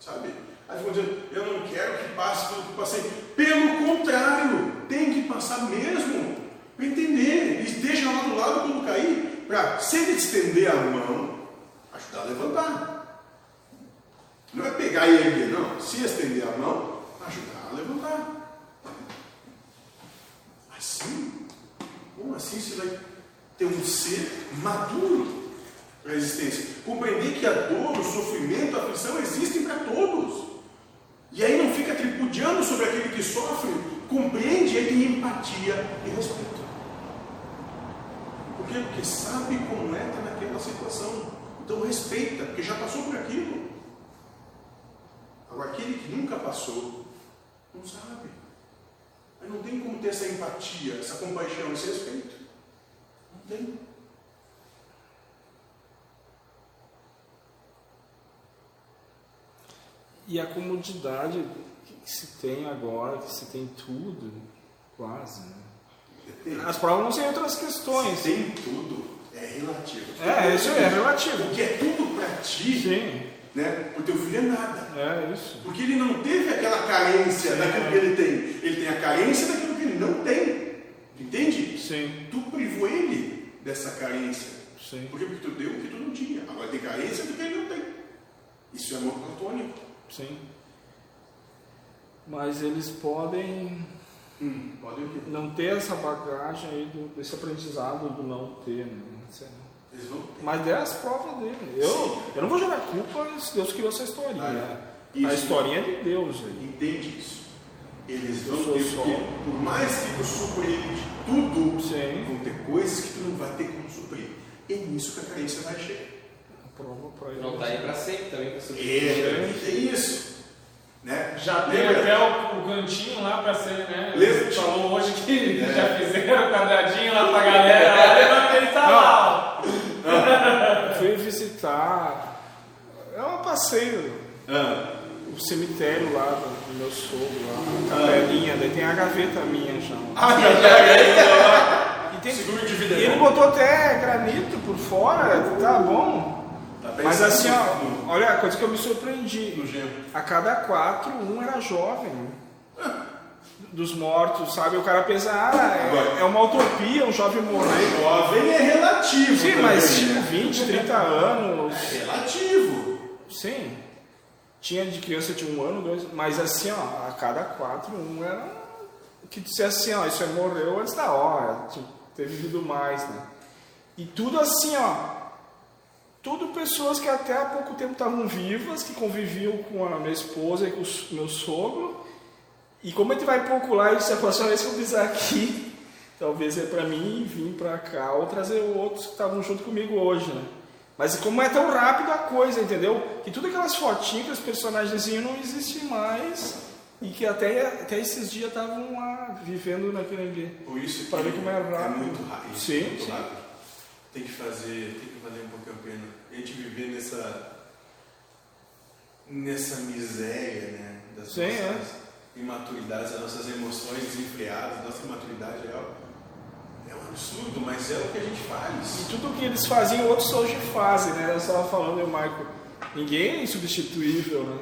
Sabe? Aí ficam dizendo, eu não quero que passe pelo que passei. Pelo contrário, tem que passar mesmo. Para entender. E esteja lá do lado quando cair, para, sem ele estender a mão, ajudar a levantar. Não é pegar e erguer, não. Se estender a mão, ajudar a levantar. Assim, como assim você vai ter um ser maduro para a existência? Compreender que a dor, o sofrimento, a aflição existem para todos. E aí não fica tripudiando sobre aquele que sofre, compreende e tem empatia e respeito. Por quê? Porque sabe como é estar naquela situação. Então respeita, porque já passou por aquilo. Agora, aquele que nunca passou, não sabe. Mas não tem como ter essa empatia, essa compaixão, esse respeito. Tem. E a comodidade que se tem agora, que se tem tudo, quase. Né? As provas não são outras questões. Se tem tudo, é relativo. É, isso é relativo. O que é tudo para ti, Sim, né? O teu filho é nada. é isso. Porque ele não teve aquela carência daquilo que ele tem. Ele tem a carência daquilo que ele não tem. Entende? Sim, Tu dessa carência. sim? Porque tu deu o que tu não tinha. Agora tem carência do que ele não tem. Isso é amor platônico. sim. Mas eles podem Hum, pode o quê? não ter essa bagagem aí, do, desse aprendizado do não ter, né? Eles vão ter. Mas é as provas dele. Eu, eu não vou jogar culpa se Deus criou essa historinha. Ah, né? isso. A historinha é de Deus aí. Entende isso? Eles ter, só- porque por mais que tu supra ele de tudo, Sim. vão ter coisas que tu não vai ter como suprir. É nisso que a carência vai chegar. A prova para ele. Não tá aí pra sempre também pra subir. É, é isso. Né? Já tem Lembra? até o, o cantinho lá pra ser, né? Lembra? Falou hoje que É. já fizeram o quadradinho lá pra galera. Ele tá lá. fui visitar. É um passeio. Ah, O cemitério lá do, do meu sogro, lá, a capelinha, daí tem a gaveta minha já. ah já, já. E, tem, Seguro de vida e ele botou até granito por fora, tá bom. Tá Mas assim, no- ó, olha a coisa que eu me surpreendi. A cada quatro, um era jovem. Dos mortos, sabe? O cara pensa, ah, é, é uma utopia um jovem morrer. Jovem é relativo. Sim, também, mas né? tipo 20, 30 anos. É relativo. Sim. Tinha de criança tinha um ano, dois, mas assim, ó, a cada quatro, um era. Que dissesse assim, ó, isso aí morreu antes da hora, que ter vivido mais, né? E tudo assim, ó. tudo pessoas que até há pouco tempo estavam vivas, que conviviam com a minha esposa e com o meu sogro. E como a gente vai pouco lá e se apaixonar se eu pisar aqui, <laughs> talvez é para mim vir para cá ou trazer outros que estavam junto comigo hoje, né? Mas como é tão rápido a coisa, entendeu? Que tudo aquelas fotinhas que os personagens não existem mais e que até, até esses dias estavam lá vivendo naquele ambiente. Por isso que Pra ver como é rápido. muito rápido. Sim, muito sim. rápido. Tem que fazer, tem que valer um pouco a pena. A gente viver nessa nessa miséria, né? Das Sim, é. nossas imaturidades, das nossas emoções desenfreadas, nossa imaturidade é, é um absurdo, mas é o que a gente E faz. tudo que eles faziam, outros hoje fazem, né? Eu estava falando, eu, Marco, ninguém é insubstituível, né?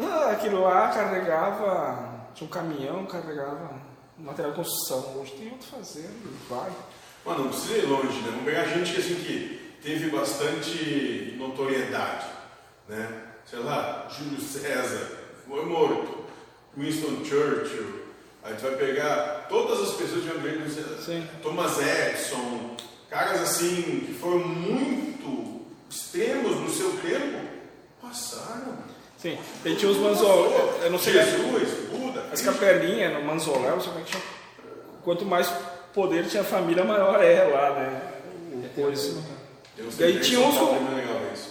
Ah, aquilo lá carregava, tinha um caminhão, carregava material de construção. Hoje tem outro fazendo, vai. Mas não precisa ir longe, né? Vamos pegar gente que, assim, que teve bastante notoriedade, né? Sei lá, Júlio César foi morto, Winston Churchill. Aí tu vai pegar todas as pessoas que tiveram grande Sim. Thomas Edison, caras assim que foram muito extremos no seu tempo, passaram. Sim. Tem tinha os manzoléus, eu não sei, Jesus, Buda, as capelinhas no manzoléu, não sei como é que chama. Quanto mais poder tinha a família, maior é lá, né? O coisa. Eu não E aí tinha uns Paulo com- é legal isso.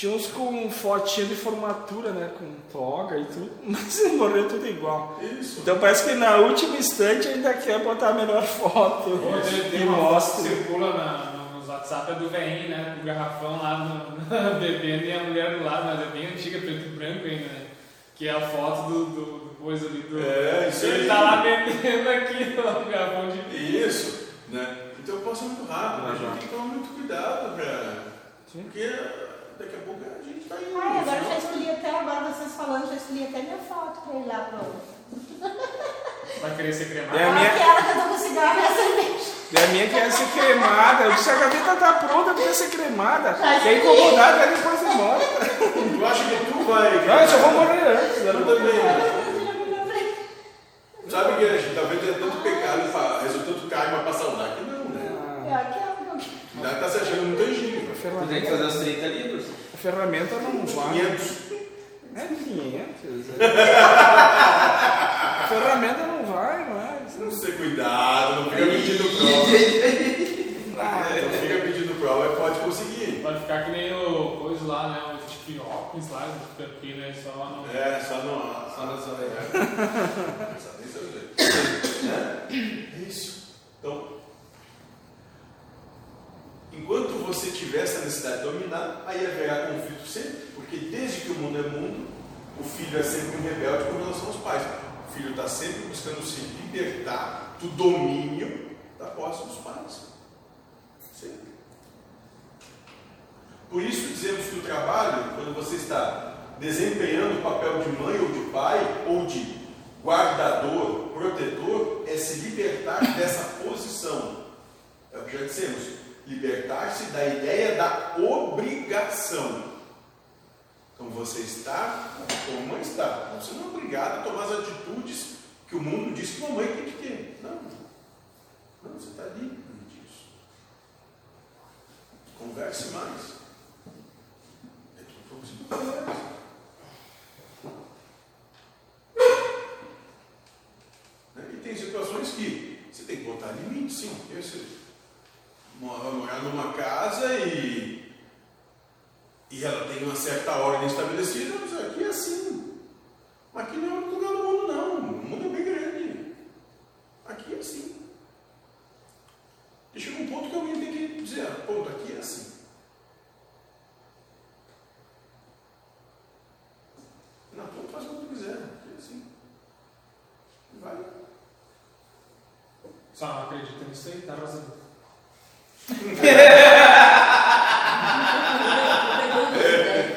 Tinha uns com fotinha de formatura, né? Com toga e tudo, <laughs> mas morreu tudo igual. Isso. Então parece que na última instante ainda quer botar a melhor foto Hoje e tem uma foto mostra. que circula na, no- nos WhatsApp é do veinho, né? Com o garrafão lá no, <laughs> bebendo e a mulher do lado, mas é bem antiga, preto e branco ainda, né? Que é a foto do, do, do coisa ali do. É, isso Ele aí. tá lá bebendo aqui no garrafão de Isso, né? Então passa muito rápido, a gente tem que tomar muito cuidado, cara. Sim. Porque daqui a pouco a gente tá indo. Ai, agora eu já escolhi até, agora vocês falando, já escolhi até minha foto pra ir lá pro. Vai querer ser cremado. É a minha- Aquela que eu tô com cigarro e a cerveja. E a minha quer ser cremada. Eu disse, a gaveta tá pronta pra ser cremada. Tá Quer incomodar, vai depois embora. Tu acha que tu vai. Não, eu só vou morrer antes. Eu né? também. né? Sabe que a gente talvez tenha tanto pecado, fa- resultado karma pra saudar que não, né? É aquela que eu. Ainda tá se achando muito tangível. A Tu tem que ferramenta, fazer os 30 livros. a ferramenta não vai. 500. É 500. é. <laughs> A ferramenta não vai mais. Não sei, cuidado, não fica pedindo <laughs> prova. É, não fica pedindo prova, pode conseguir. Vai ficar que nem o coisa lá, né? O Steve Hawkins lá, porque né? Só no. É, só no. Só sonho. Só <laughs> nem saber. Né? É isso. Então, enquanto você tiver essa necessidade de dominar, aí haverá conflito sempre, porque desde que o mundo é mundo, o filho é sempre um rebelde com relação aos pais. O filho está sempre buscando se libertar do domínio da posse dos pais. Sempre. Por isso dizemos que o trabalho, quando você está desempenhando o papel de mãe ou de pai, ou de guardador, protetor, é se libertar dessa posição. É o que já dissemos. Libertar-se da ideia da obrigação. Então você está como mãe está. Você não é obrigado a tomar as atitudes que o mundo diz que uma mãe tem que ter. Não. Não, você está livre disso. Converse mais. É tudo para você. Né? E tem situações que você tem que botar limite, sim. Porque Você mora- morar numa casa e, e ela tem uma certa ordem estabelecida, mas aqui é assim. Aqui não é o único lugar do mundo, não. O mundo é bem grande. Aqui é assim. E chega um ponto que alguém tem que dizer, ponto, aqui é assim. Não, ponto, faz o que quiser. Aqui é assim. E vai. Só não acredita nisso aí, tá arrasando.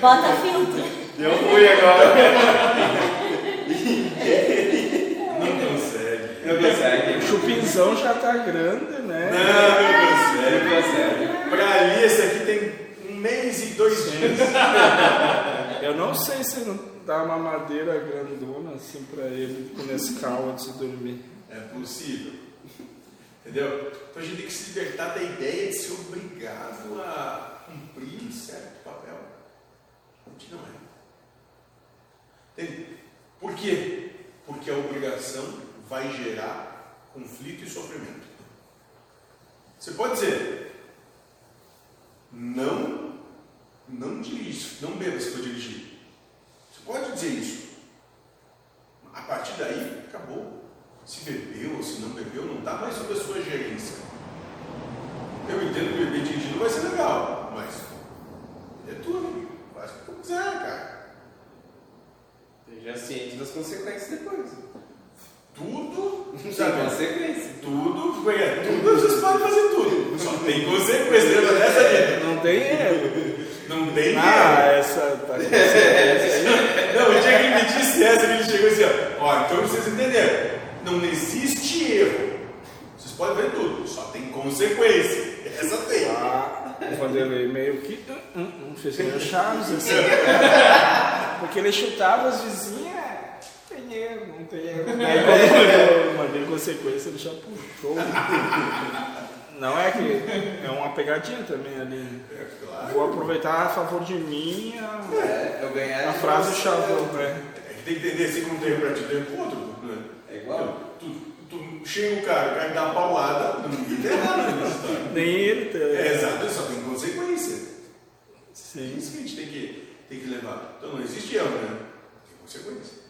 Bota filtro. Deu ruim agora. Não consegue. Não consegue. O chupinzão já tá grande, né? Não, não consegue. Não consegue. Pra ali, esse aqui tem um mês e dois dias. Eu não sei se não dá uma madeira grandona assim pra ele com Nescau antes de dormir. É possível. Entendeu? Então a gente tem que se libertar da ideia de ser obrigado a cumprir um certo papel, que não é. Entende? Por quê? Porque a obrigação vai gerar conflito e sofrimento. Você pode dizer, não, não dirijo, não beba se for dirigir. Você pode dizer isso. A partir daí, acabou. Se bebeu ou se não bebeu, não está mais sob a sua gerência. Eu entendo que beber dirigindo vai ser legal, mas é amigo. Faz o que tu quiser, cara. Esteja ciente das consequências depois. Tudo, Tem sabe? consequência. Tudo, é, tudo, vocês podem fazer tudo. Só tem consequência, dessa, gente? Não tem erro. Não tem Ah, erro. essa tá <laughs> Não, o dia que ele me disse essa, ele chegou assim, ó, ó, então vocês entenderam, não existe erro. Vocês podem ver tudo, só tem consequência. Essa tem. Ah, o Vanderlei meio que hum, hum, fez meio Chaves assim. Porque ele chutava as vizinhas, tem erro, não tem erro. <laughs> Aí quando eu mandei consequência, ele já puxou. Não é que é uma pegadinha também ali. É, claro. Vou aproveitar a favor de mim a, É, eu ganhar a frase chavão, né? É tem que entender assim como tem pra te ter outro. Né? É igual? Tu, tu chega o cara, o cara dá uma paulada, ninguém tem nada história. Nem ele tem. É, exato, só tem consequência. É Sim. isso que a gente tem que, tem que levar. Então não existe erro, né? Tem consequência.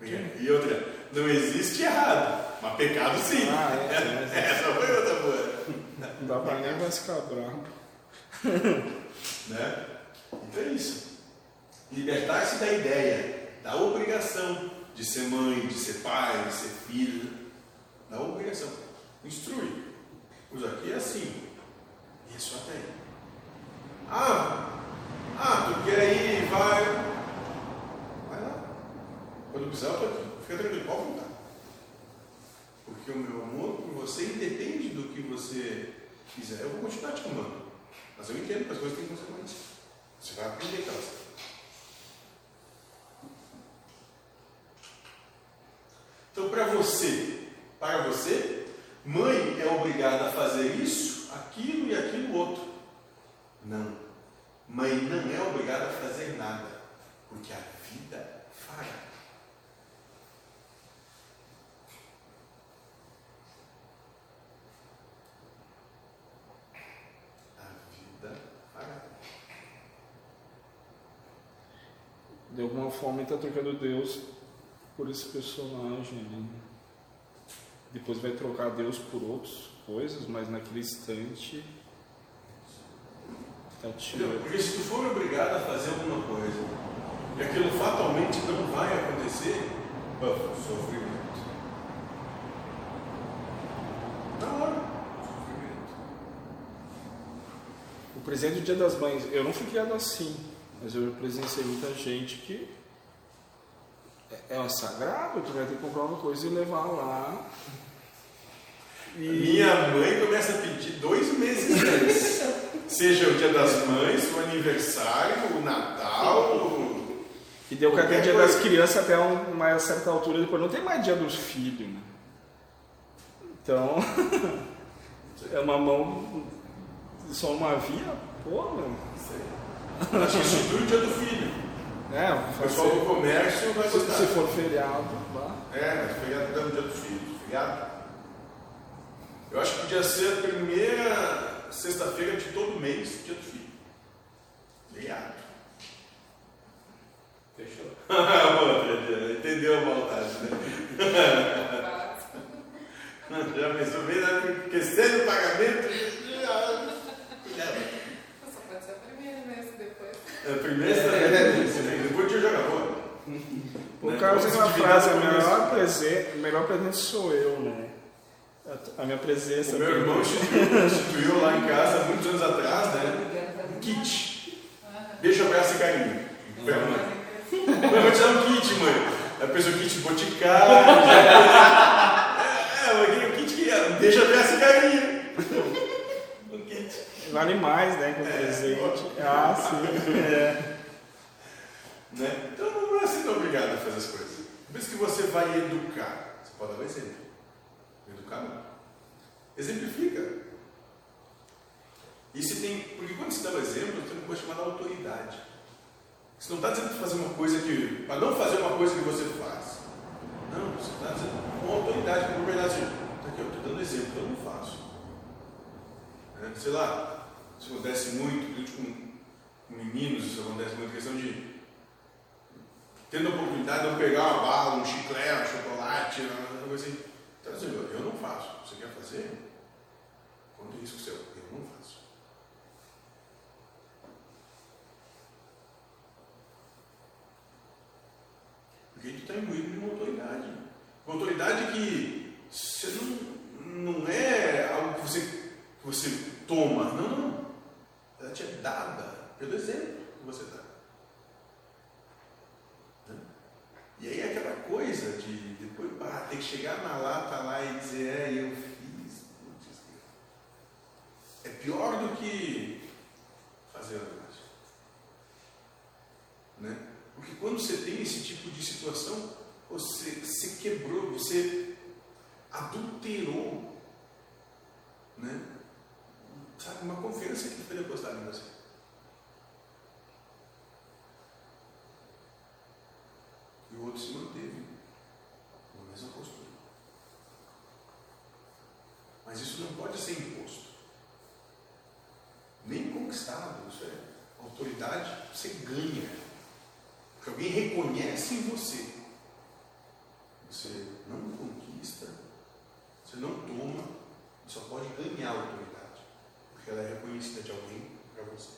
E outra, não existe errado, mas pecado sim. Ah, é, é, <laughs> é. Essa foi outra boa. Não dá pra nem vai ficar bravo. <laughs> Né? Então é isso. Libertar-se da ideia, da obrigação de ser mãe, de ser pai, de ser filho. Da obrigação. Instrui. Pois aqui é assim. E é só até aí. Ah, ah, tu quer ir, vai. Vai lá. Quando precisar, eu tô aqui. Fica tranquilo, pode voltar. Porque o meu amor por você independe do que você quiser. Eu vou continuar te amando. Mas eu entendo que as coisas têm consequências. Você vai aprender que elas Então, para você, para você, mãe é obrigada a fazer isso, aquilo e aquilo outro. Não. Mãe não é obrigada a fazer nada, porque a vida fará. De alguma forma está trocando Deus por esse personagem ali. Depois vai trocar Deus por outras coisas, mas naquele instante tá tirando. Porque se tu for obrigado a fazer alguma coisa e aquilo fatalmente não vai acontecer, sofrimento. Na hora, sofrimento. O presente do Dia das Mães, eu não fui criado assim, mas eu presenciei muita gente que é, é um sagrado, tu vai ter que comprar uma coisa e levar lá. E Minha mãe começa a pedir dois meses antes. <laughs> Seja o dia das mães, o aniversário, o Natal. E deu que até dia coisa. das crianças até uma certa altura, depois não tem mais dia dos filhos, né? Então, <laughs> é uma mão, só uma via, pô, meu. Acho que institui o dia do filho. É, O pessoal do comércio vai se, gostar. se for feriado, vá. É, mas feriado dá no dia dos filhos. Feriado. Eu acho que podia ser a primeira sexta-feira de todo mês, dia do filho. Feriado. Fechou. <laughs> Entendeu a maldade, né? <laughs> Já pensou bem na esquecendo o pagamento? Só pode ser a primeira, né? Depois. É a primeira sexta-feira, depois de jogar bola. O Né? Carlos tem uma frase, a melhor presente, o melhor presente sou eu, né? A- A minha presença. O meu irmão instituiu, lá em casa, muitos anos atrás, né? Um kit. Beijo, abraço e carinho. Foi a mãe. Eu vou te dar um kit, mãe. Aí a pessoa, kit boticário. É, eu um kit que é, deixa abraço e carinho. Um kit. Vale mais, né? Com presente. Ah, sim. É. Né? Então não é sendo obrigado a fazer as coisas. Isso que você vai educar. Você pode dar um exemplo. Educar não. Exemplifica. E se tem. Porque quando você dá o exemplo, tem uma coisa chamada autoridade. Você não está dizendo para fazer uma coisa que. para não fazer uma coisa que você faz. Não, você está dizendo com autoridade, com propriedade. assim, Tá aqui, eu estou dando exemplo, eu não faço. Né? Sei lá, isso acontece muito, com meninos, isso acontece muito, questão de. Tendo a oportunidade de eu pegar uma bala, um chiclete, um chocolate, uma coisa assim. Então, assim, eu não faço. Você quer fazer? Quanto risco seu? Eu não faço. Porque tu está imbuído de uma autoridade. Uma autoridade que você não, não é algo que você, que você toma. Não, não. Ela te é dada pelo exemplo que você dá. Né? E aí aquela coisa de depois ah, ter que chegar na lata lá e dizer, é, eu fiz. putz, É pior do que fazer a verdade. Né? Porque quando você tem esse tipo de situação, você, você quebrou, você adulterou né? Sabe, uma confiança que foi depositada em você. O outro se manteve na mesma postura. Mas isso não pode ser imposto. Nem conquistado. Isso é autoridade, você ganha. Porque alguém reconhece em você. Você não conquista, você não toma, só pode ganhar autoridade. Porque ela é reconhecida de alguém para você.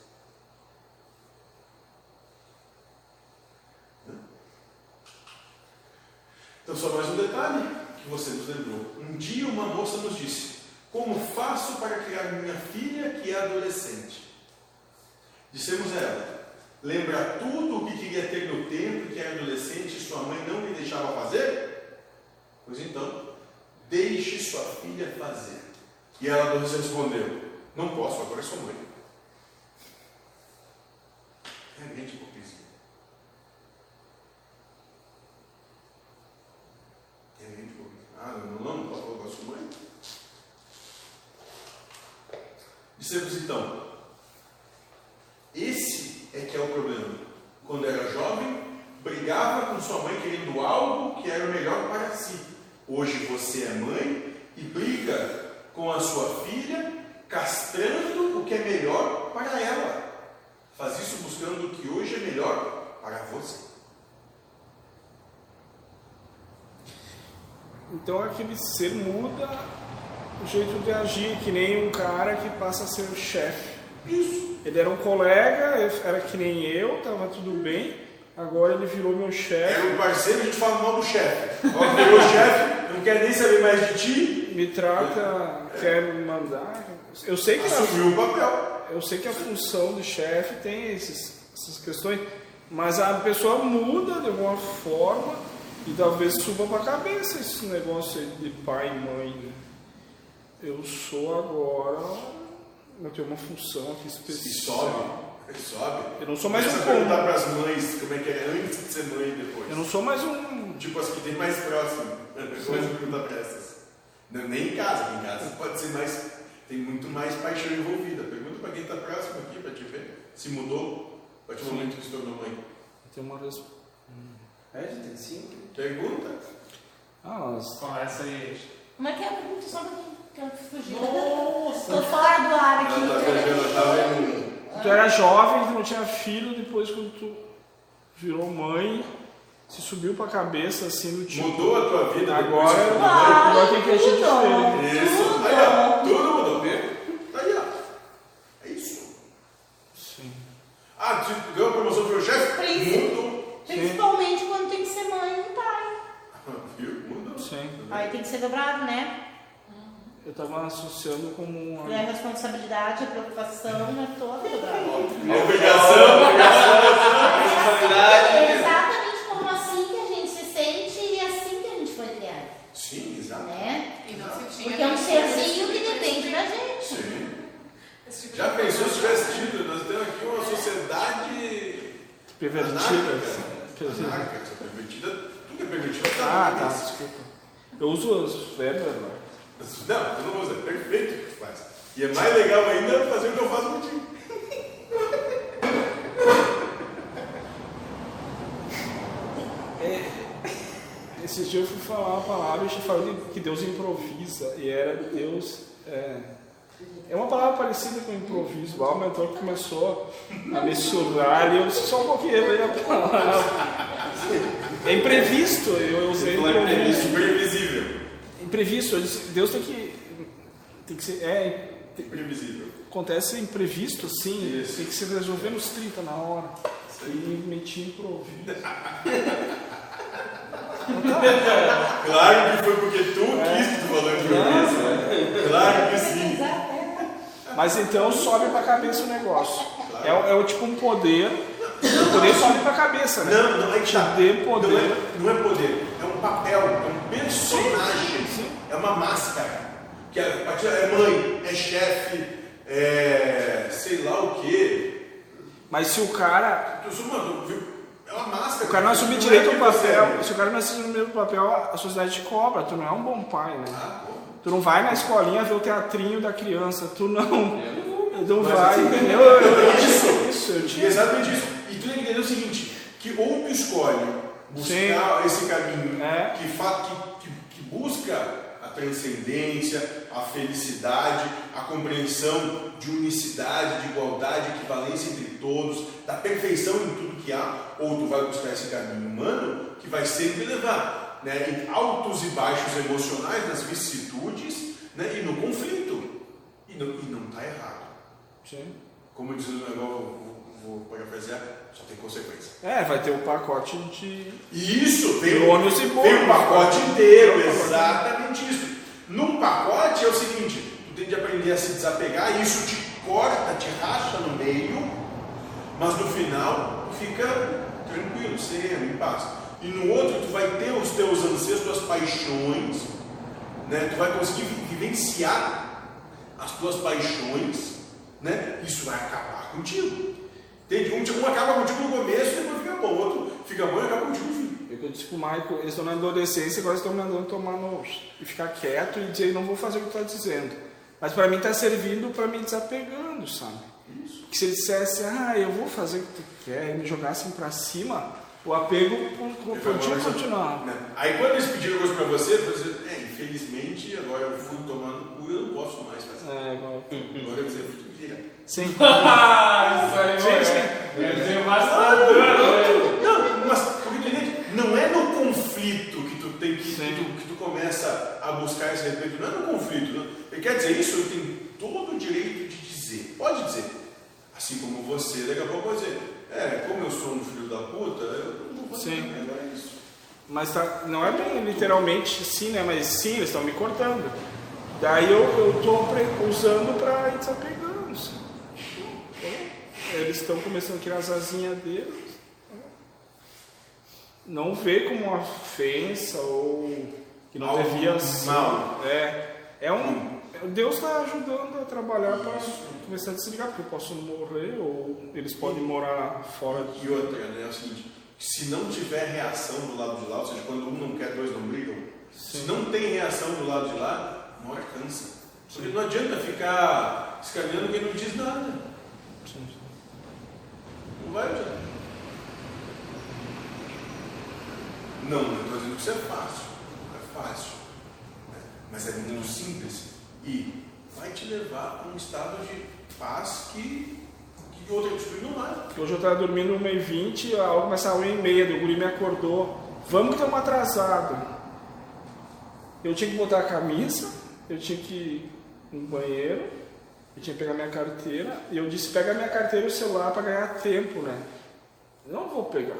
Né? Então, só mais um detalhe que você nos lembrou. Um dia uma moça nos disse: Como faço para criar minha filha que é adolescente? Dissemos a ela: Lembra tudo o que queria ter no tempo que era adolescente e sua mãe não lhe deixava fazer? Pois então, deixe sua filha fazer. E ela nos respondeu: Não posso, agora sou mãe. É grande hipocrisia. É grande hipocrisia. Ah, não, não, não posso, agora sou mãe. Dissemos então: Esse é que é o problema. Quando era jovem, brigava com sua mãe querendo algo que era o melhor para si. Hoje você é mãe e briga com a sua filha, castrando o que é melhor para ela. Faz isso buscando o que hoje é melhor para você. Então aquele ser muda o jeito de agir, que nem um cara que passa a ser o chefe. Isso. Ele era um colega, era que nem eu, tava tudo bem. Agora ele virou meu Era chefe, o parceiro, a gente fala mal do chefe. Virou chefe, não quer nem saber mais de ti, me trata, quer me mandar. Eu sei que assumiu o papel. eu sei que a função do chefe tem esses, essas questões, mas a pessoa muda de alguma forma e talvez suba para a cabeça esse negócio aí de pai e mãe. né? Eu sou agora, eu tenho uma função aqui específica. sobe. Ele sobe. Eu não sou mais Começa um a perguntar para as mães como é que é antes de ser mãe e depois. Eu não sou mais um. Tipo as que tem mais próximo. Começa a perguntar para essas. Não, nem em casa, em casa pode ser mais. Tem muito mais paixão envolvida. Pergunta para quem está próximo aqui para te ver. Se mudou a partir do momento que se tornou mãe. Tem uma res- É, de 35? Pergunta. Ah, mas Começa aí. Como é que é a pergunta só pra mim? Fugi. Nossa! Tô fora do ar aqui. Tu era jovem, tu não tinha filho, depois quando tu virou mãe, se subiu pra cabeça assim do tipo. Mudou a tua vida Agora- Agora tem que agir tudo, diferente. Isso. Aí, ó. Tudo mudou. Tá aí, ó. É isso. Sim. Ah, tu ganhou a promoção pro chefe? Principalmente quando tem que ser mãe e pai. <laughs> Viu? Mudou. Sim. Aí tem que ser dobrado, né? Eu tava associando como E a uma. responsabilidade, a preocupação é toda dobrada. A obrigação. Responsabilidade. É exatamente como assim que a gente se sente e assim que a gente foi criado, Sim, exato. né? Porque é um serzinho que tipo depende de- da gente. Sim. tipo Já pensou se tivesse tido? Nós temos aqui uma sociedade Pervertida. anárquica. Pervertida. Tudo é permitido. Ah, tá, desculpa. Eu uso os verbos não, eu não vou fazer. Perfeito o que tu faz. E é mais legal ainda fazer o que eu faço contigo. <laughs> É, Esses dias eu fui falar uma palavra e falando que Deus improvisa e era Deus. É, é uma palavra parecida com improviso. Mas o mentor começou a mensurar e eu disse só um pouquinho aí a palavra. É imprevisto, eu usei. É imprevisto, imprevisível. Imprevisto, Deus tem que. Tem que ser. É, tem- Imprevisível. acontece imprevisto, sim, Isso. tem que se resolver nos 30 na hora. E meti improviso. <laughs> Claro que foi porque tu quis que tu falou improviso. né? Claro que sim. Mas então sobe pra cabeça o negócio. É, o- é o tipo um poder. O poder sobe pra cabeça, né? Não, não, aí que tá. Te dê Não poder. é, não é poder, é um papel, é um personagem, é uma máscara. Que é, é mãe, é chefe, é sei lá o quê. Mas se o cara. Viu? É uma máscara. O cara não é assumir direito quem o você papel. é. Se o cara não assumir direito o papel, a sociedade te cobra. Tu não é um bom pai, né? Ah. Tu não vai na escolinha ver o teatrinho da criança. Tu não. Não Mas vai, entendeu? Eu, eu, isso. isso, eu tinha. exatamente isso. E tu tem que entender o seguinte, que ou tu escolhe buscar esse caminho É. que, que, que, que busca transcendência, a felicidade, a compreensão de unicidade, de igualdade, equivalência entre todos, da perfeição em tudo que há, ou tu vai buscar esse caminho humano que vai sempre levar né, em altos e baixos emocionais, nas vicissitudes né, e no conflito. E não está errado. Sim. Como diz o negócio, vou, parafrasear, só tem consequência. É, vai ter o pacote de. Isso tem, E ônus e bônus. tem um pacote inteiro, exatamente isso. Num pacote é o seguinte, tu tem de aprender a se desapegar, isso te corta, te racha no meio, mas no final fica tranquilo, sereno, em paz. E no outro tu vai ter os teus anseios, tuas paixões, né? tu vai conseguir vi- vivenciar as tuas paixões, né? isso vai acabar contigo. Entende? Um, um acaba contigo no começo e depois fica bom, o outro fica bom e acaba contigo no fim. É eu disse pro Michael, eles estão na adolescência, agora estão mandando tomar no. e ficar quieto e dizer, não vou fazer o que tu está dizendo. Mas para mim está servindo para me desapegando, sabe? Que se ele dissesse, ah, eu vou fazer o que tu quer, e me jogassem para cima, o apego podia continuar. Né? Aí quando eles pediram coisa pra você, você é, infelizmente, agora eu fui tomando cu, eu não posso mais fazer. É, igual- Agora você vira. Sim. <laughs> Ah, isso aí, sim. Deve ser bastante, né? Não, mas porque tu entende? não é no conflito que tu tem que, que, tu, que tu começa a buscar esse respeito, não é no conflito. Não. Ele quer dizer isso, eu tenho todo o direito de dizer. Pode dizer. Assim como você, daqui a pouco pode dizer, é, como eu sou um filho da puta, eu não vou Sim. agora é isso. Mas tá, não é bem literalmente sim, né? Mas sim, eles estão me cortando. Daí eu, eu tô usando para? Então, Eles estão começando a criar as asinhas deles. Não vê como uma ofensa ou que não Algo devia ser. mal. É, é um. Deus está ajudando a trabalhar para começar a desligar, porque eu posso morrer ou eles podem morar fora de. E outra, né, é o seguinte, se não tiver reação do lado de lá, ou seja, quando um não quer, dois não brigam, se não tem reação do lado de lá, uma hora cansa. Porque não adianta ficar escaneando quem não diz nada. Não vai. Não, não estou dizendo que isso é fácil. É fácil. né? Mas é muito simples. E vai te levar a um estado de paz que, que outra pessoa não vai. Hoje eu estava dormindo 1h20, a hora começava 1h30, o guri me acordou. Vamos que estamos atrasados. Eu tinha que botar a camisa, eu tinha que ir no banheiro, eu tinha que pegar minha carteira, e eu disse, pega minha carteira e o celular para ganhar tempo, né? Não vou pegar.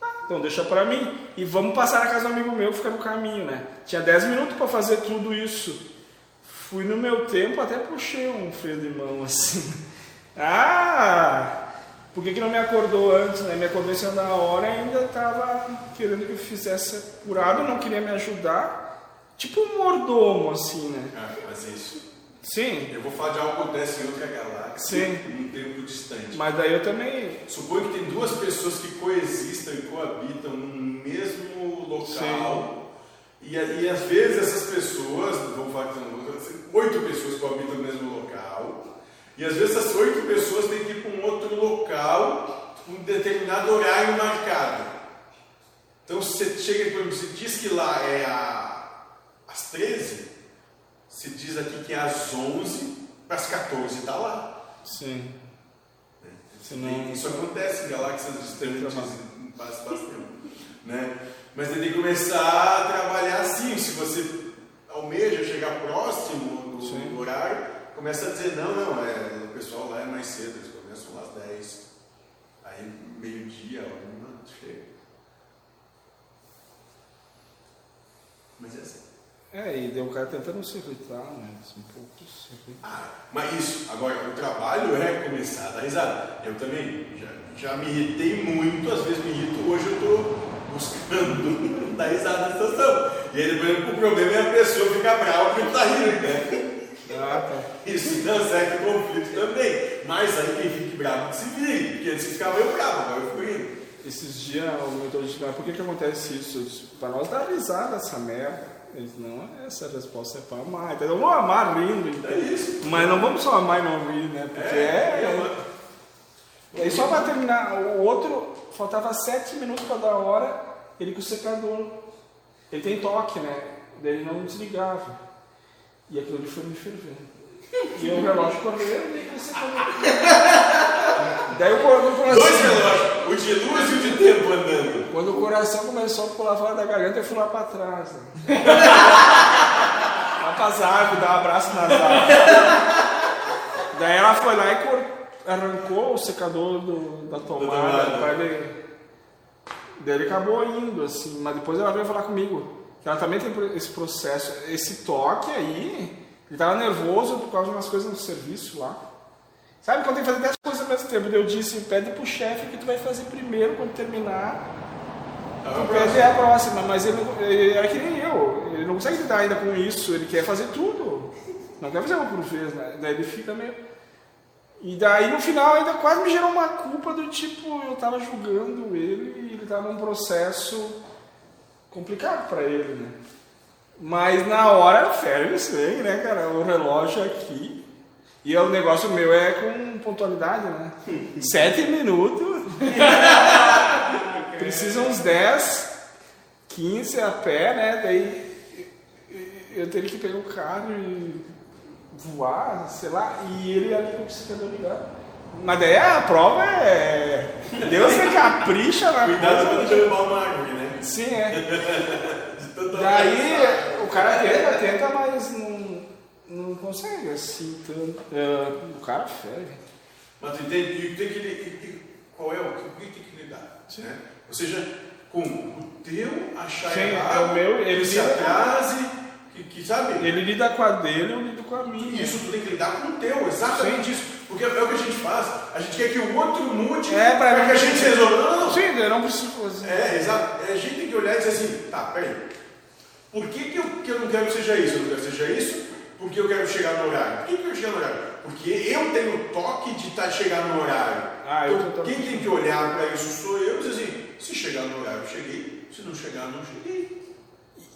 Ah, então deixa para mim. E vamos passar na casa do amigo meu fica no caminho, né? Tinha 10 minutos para fazer tudo isso. Fui no meu tempo, até puxei um freio de mão <laughs> assim. Ah! Por que, que não me acordou antes, né? Me acordou em cima da hora e ainda estava querendo que eu fizesse apurado, não queria me ajudar. Tipo um mordomo, assim, né? Ah, mas isso. Sim, Eu vou falar de algo que acontece em outra galáxia, Sim. em um tempo distante. mas daí eu também. Supõe que tem duas pessoas que coexistam e coabitam no mesmo local. E, e às vezes essas pessoas, vamos falar que são oito pessoas coabitam no mesmo local. E às vezes essas oito pessoas têm que ir para um outro local, um determinado horário marcado. Então, se você chega, por exemplo, você diz que lá é a, às 13, se diz aqui que é às 11, para as 14 está lá. Sim. Isso, isso acontece em galáxias distantes em base tempo. Né? Mas tem que começar a trabalhar assim. Se você almeja chegar próximo do, Sim. horário, começa a dizer, não, não, é, o pessoal lá é mais cedo, eles começam lá às 10. Aí meio-dia, uma, chega. Mas é assim. É, e daí o cara tentando se irritar, né? Um pouco se irritar. Ah, mas isso, agora o trabalho é começar a dar risada. Eu também já, já me irritei muito, às vezes me irrito, hoje eu estou buscando <laughs> dar risada na situação. E aí depois o problema é a pessoa ficar brava porque está rindo, né? Ah, tá. <laughs> Isso então certo conflito também. Mas aí quem fica bravo que se vire, porque antes ficava eu bravo, agora eu fico rindo. Esses dias o mentor disse, mas por que que acontece isso? Eu disse, pra nós dar risada essa merda. Eles, não, essa resposta é pra amar. Então vamos amar rindo, então. É isso. Mas não vamos só amar e não rir, né? Porque é. é, E aí só pra terminar, o outro, faltava sete minutos pra dar a hora, ele com o secador. Ele tem toque, né? Daí ele não desligava. E aquilo ali foi me fervendo. E o relógio correu e ele secador. <laughs> Daí o cor- o coração. Dois relógios, o de luz e o de tempo andando. Quando o coração começou a pular fora da garganta, eu fui lá pra trás. Né? lá pras árvores, dar um abraço nas árvores. Daí ela foi lá e arrancou o secador do- da tomada. tomada. pra ele... Daí ele acabou indo, assim, mas depois ela veio falar comigo. Ela também tem esse processo, esse toque aí. Ele tava nervoso por causa de umas coisas no serviço lá. Sabe, quando tem que fazer 10 coisas ao mesmo tempo, eu disse, pede pro chefe que tu vai fazer primeiro quando terminar. Tu pede a próxima, mas ele, ele era que nem eu, ele não consegue lidar ainda com isso, ele quer fazer tudo. Não quer fazer uma por vez, né? Daí ele fica meio. E daí no final ainda quase me gerou uma culpa do tipo, eu tava julgando ele e ele tava num processo complicado pra ele, né? Mas na hora ferve isso aí, né, cara? O relógio aqui. E o negócio meu é com pontualidade, né? Sete minutos. <laughs> Precisa uns 10, 15 a pé, né? Daí eu teria que pegar o carro e voar, sei lá, e ele ali com o secador ligado. Mas daí a prova é. Deus se capricha na Cuidado coisa. quando derrubar uma árvore, né? Sim, é. <laughs> Daí o cara tenta, tenta, mas não, não consegue assim tanto. É, o cara ferve. Mas tu entende? E tem que, e- qual é o que tem que lidar? Né? Ou seja, com o teu achar Sim, errado, é o meu, ele se atrase, que, que sabe? Ele lida com a dele, eu lido com a minha. Isso tu tem que lidar com o teu, exatamente isso. Porque é o que a gente faz. A gente quer que o outro mude É, pra para que a gente resolva. Não, não, não. Sim, eu não preciso fazer. É, exato. A gente tem que olhar e dizer assim, tá, peraí. Por que, que, eu, que eu não quero que seja isso? Eu não quero que seja isso porque eu quero chegar no horário. Por que, que eu quero chegar no horário? Porque eu tenho o toque de tá, chegar no horário. Ah, eu então, tô- quem tem que olhar para isso sou eu e dizer assim, se chegar no horário, eu cheguei. Se não chegar, não cheguei.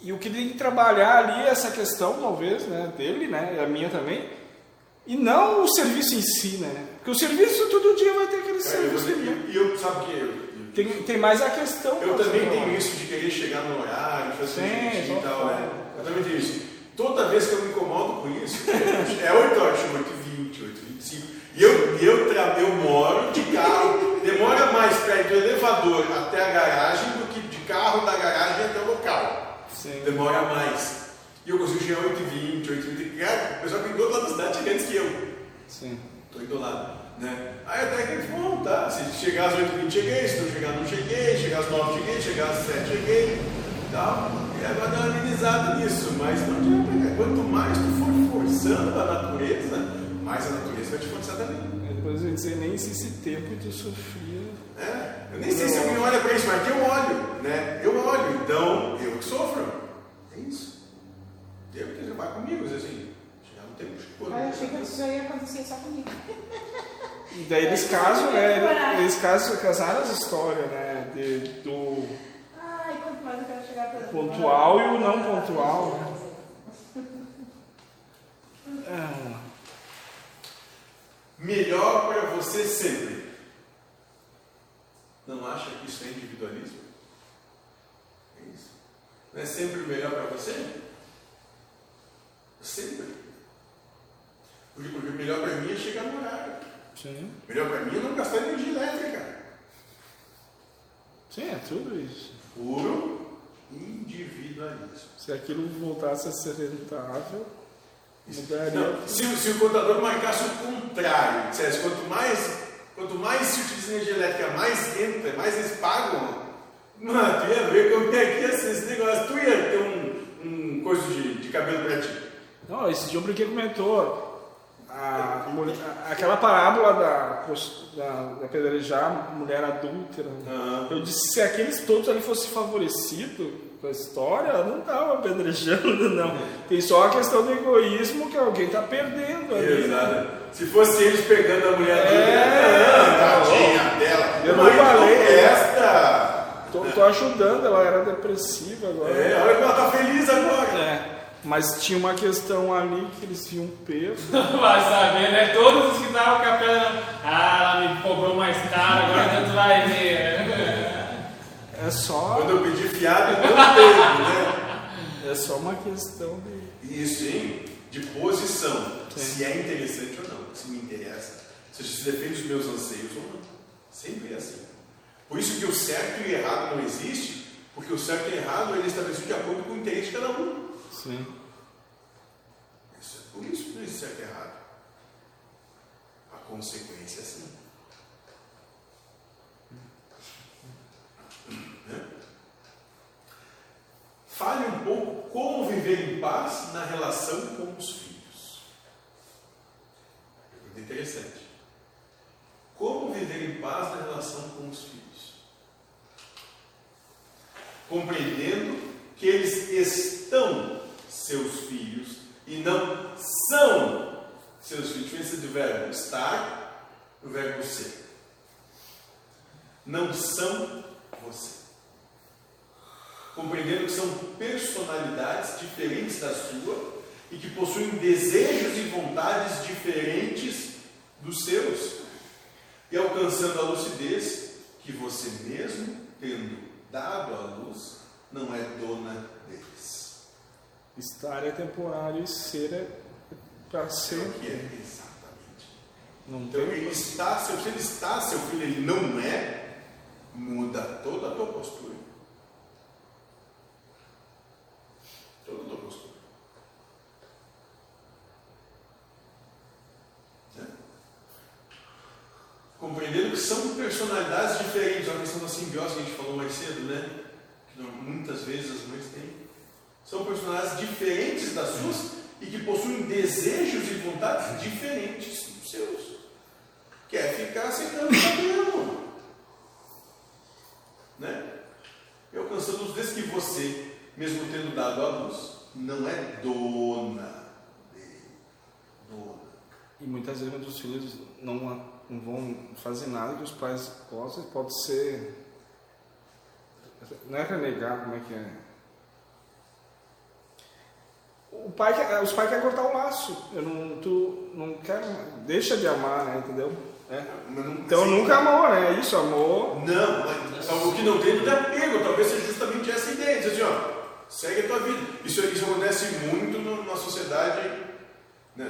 E o que tem que trabalhar ali é essa questão, talvez, né, dele, né, a minha também, e não o serviço em si, né? Porque o serviço todo dia vai ter aquele eu, serviço. e eu, sabe o que? Eu, Tem, tem mais a questão. eu também tenho isso de querer chegar no horário, fazer Sim, e tal, né? Eu também tenho isso. Toda vez que eu me incomodo com isso, é 8 horas, 8 20 8 25 E eu, eu, tra- eu moro de carro, demora mais para ir do elevador até a garagem do que de carro da garagem até o local. Sim. Demora mais. E eu consigo chegar 8 20 8 20 Cara, o pessoal que do outro lado da cidade chega antes que eu. Sim. Tô indo lá, né? Aí até que eles vão, tá? Se chegar às 8h20 cheguei, se não chegar não cheguei, chegar às 9 cheguei, chegar às 7 cheguei, tal. E aí vai dar uma amenizada nisso, mas não adianta, cara. Quanto mais tu for forçando a natureza, mais a natureza vai te forçar também. Aí Depois eu não sei nem se esse tempo tu sofria. É, eu nem sei se alguém olha pra isso, mas eu olho, né? Eu olho, então eu que sofro. É isso. Eu que vai comigo, dizer assim, no tempo, chegou. Ah, eu achei que isso ia acontecer só comigo. E daí eles casam, né? Eles casam, casaram as histórias, né? De, do Ai, quanto mais eu quero chegar pra pontual e o não pontual, né? Ah, Melhor para você sempre. Não acha que isso é individualismo? Não é sempre o melhor para você? Sempre. O melhor para mim é chegar no horário. Sim. O melhor para mim é não gastar energia elétrica. Sim, é tudo isso. Puro individualismo. Se aquilo voltasse a ser rentável, mudaria. Não, se, se o contador marcasse o contrário, dissesse quanto mais, quanto mais se utiliza energia elétrica, mais entra, mais eles pagam, mano, tu ia ver como é que ia ser esse negócio. Tu ia ter um, um coisa de, de cabelo pra ti. Não, esse dia o Brinquedo comentou. A, aquela parábola da, da, da apedrejar mulher adúltera. Ah. Eu disse, se aqueles todos ali fossem favorecidos com a história, não estava apedrejando, <laughs> não. Tem só a questão do egoísmo que alguém está perdendo ali. né? Exato. Se fosse eles pegando a mulher É, adulta, tadinha dela. Eu não falei. presta. Tô, tô ajudando, ela era depressiva agora. É, olha como ela tá feliz agora. É, mas tinha uma questão ali que eles viam peso. <laughs> Vai saber, né? Todos os que estavam com a pedra. Ah, ela me cobrou mais caro, agora tu vai ver. É só, Quando eu pedi fiado, não teve, né? <laughs> é só uma questão de. Isso, hein? De posição. Sim. Se é interessante ou não. Se me interessa. Se se defende os meus anseios ou não. Sempre é assim. Por isso que o certo e o errado não existe, porque o certo e o errado ele é estabelecido de acordo com o interesse de cada um. Sim. Isso é por isso não existe certo e errado. A consequência é assim. Né? Fale um pouco como viver em paz na relação com os filhos. Pergunta interessante. Como viver em paz na relação com os filhos? Compreendendo que eles estão seus filhos e não são seus filhos. Diferença de verbo estar e o verbo ser. Não são você. Compreendendo que são personalidades diferentes da sua e que possuem desejos e vontades diferentes dos seus. E alcançando a lucidez que você mesmo, tendo dado à luz, não é dona. Estar é temporário e ser é para É sempre. que é exatamente. Não Então, ele está, se ele está, seu filho ele não é, muda toda a tua postura. Toda a tua postura. Né? Compreendendo que são personalidades diferentes, a questão da simbiose que a gente falou mais cedo, né? Que muitas vezes as mães têm. São personalidades diferentes das suas e que possuem desejos e vontades diferentes dos seus. Quer ficar sentando no cabelo. Né? E alcançando a luz desde que você, mesmo tendo dado a luz, não é dona dele. Dona. E muitas vezes os filhos não, não vão fazer nada que os pais possam, pode ser. Não é renegar, como é que é? O pai quer, os pais querem cortar o laço. Eu não, tu não quer. Deixa de amar, né? Entendeu? É. Não- Então assim, nunca amou, né? Isso, amor. Não, mas o que não tem não é apego, talvez seja justamente essa ideia, dizer assim, ó, segue a tua vida. Isso, isso acontece muito no- na sociedade né,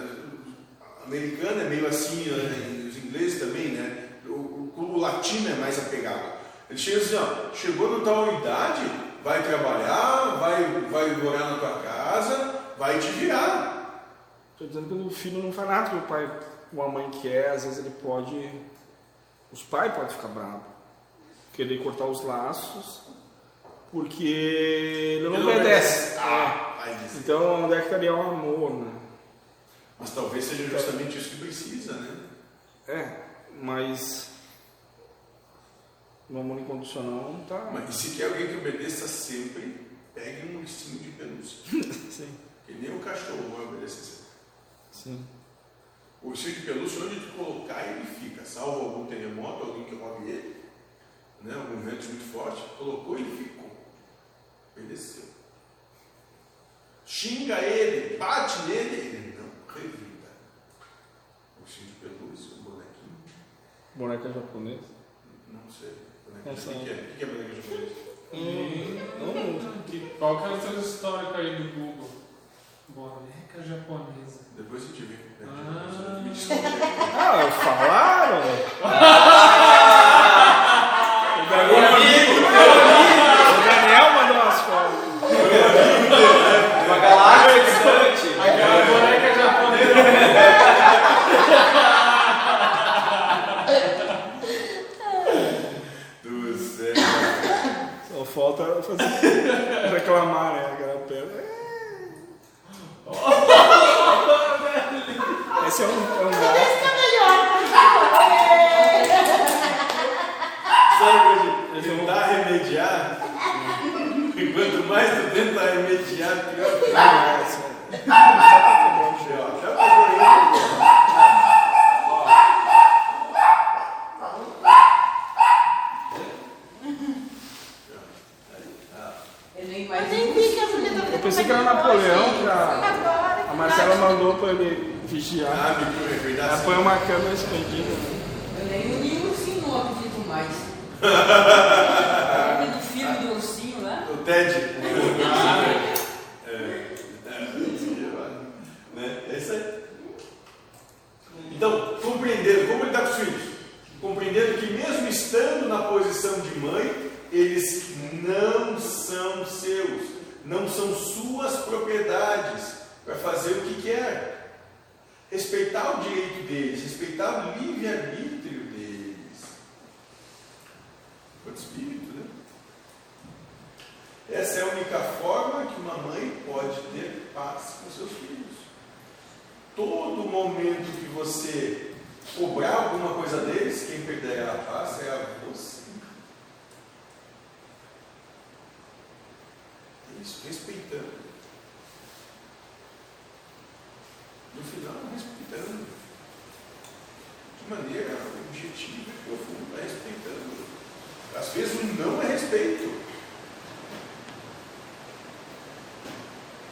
americana, é meio assim, né, os ingleses também, né? O, o, o latino é mais apegado. Ele chega assim, ó, chegou na tal idade, vai trabalhar, vai, vai morar na tua casa, vai te virar. Estou dizendo que o filho não faz nada que o pai ou a mãe quer, às vezes ele pode. Os pais podem ficar bravos. Querer cortar os laços, porque ele não Ele não obedece. obedece. É. Ah, dizer. Então onde é que estaria o amor, né? Mas talvez seja justamente isso que precisa, né? É, mas no amor incondicional não tá. Mas e se quer alguém que obedeça sempre, pegue um ursinho de pelúcia. <laughs> Sim, Que nem o cachorro vai obedecer sempre. sim. O ursinho de pelúcia, onde tu colocar, ele fica. Salvo algum terremoto, alguém que roube ele, né? algum vento muito forte, colocou ele ficou. Obedeceu. Xinga ele, bate nele, ele não revida. Ursinho de pelúcia, um bonequinho, Boneca japonesa. não sei. O que que é? O que que é boneca japonesa? E- que- Qual que é o seu histórico aí do Google? Boneca japonesa. Depois eu te vi. Ah. Me <laughs> desculpe. Ah, falaram? o Daniel, o Daniel mandou umas fotos. Uma galáxia distante. Aquela boneca japonesa. Do céu. Só falta fazer, reclamar, né? Aquela pedra. Esse é um, é um é melhor, por favor. Sabe, Hoje, tentar remediar. E quanto mais tu tenta remediar, pior fica. Esse é- ele. Eu que a pensei que era Napoleão, pra... Agora. A Marcela mandou pra ele vigiar. Ah, me cuidado. Ela põe uma câmera escondida. Eu nem <laughs> o ursinho não acredito mais. Lembra do filme do ursinho lá? O Ted. <laughs> É, é, né? É isso aí. Então, compreendendo, como lidar com os filhos? Compreendendo que mesmo estando na posição de mãe, eles não são seus, não são suas propriedades para fazer o que quer. Respeitar o direito deles, respeitar o livre-arbítrio deles. O espírito, né? Essa é a única forma que uma mãe pode ter paz com seus filhos. Todo momento que você cobrar alguma coisa deles, quem perderá a paz é a você. Isso, respeitando. No final, respeitando. De maneira objetiva e profunda, respeitando. Às vezes o não é respeito.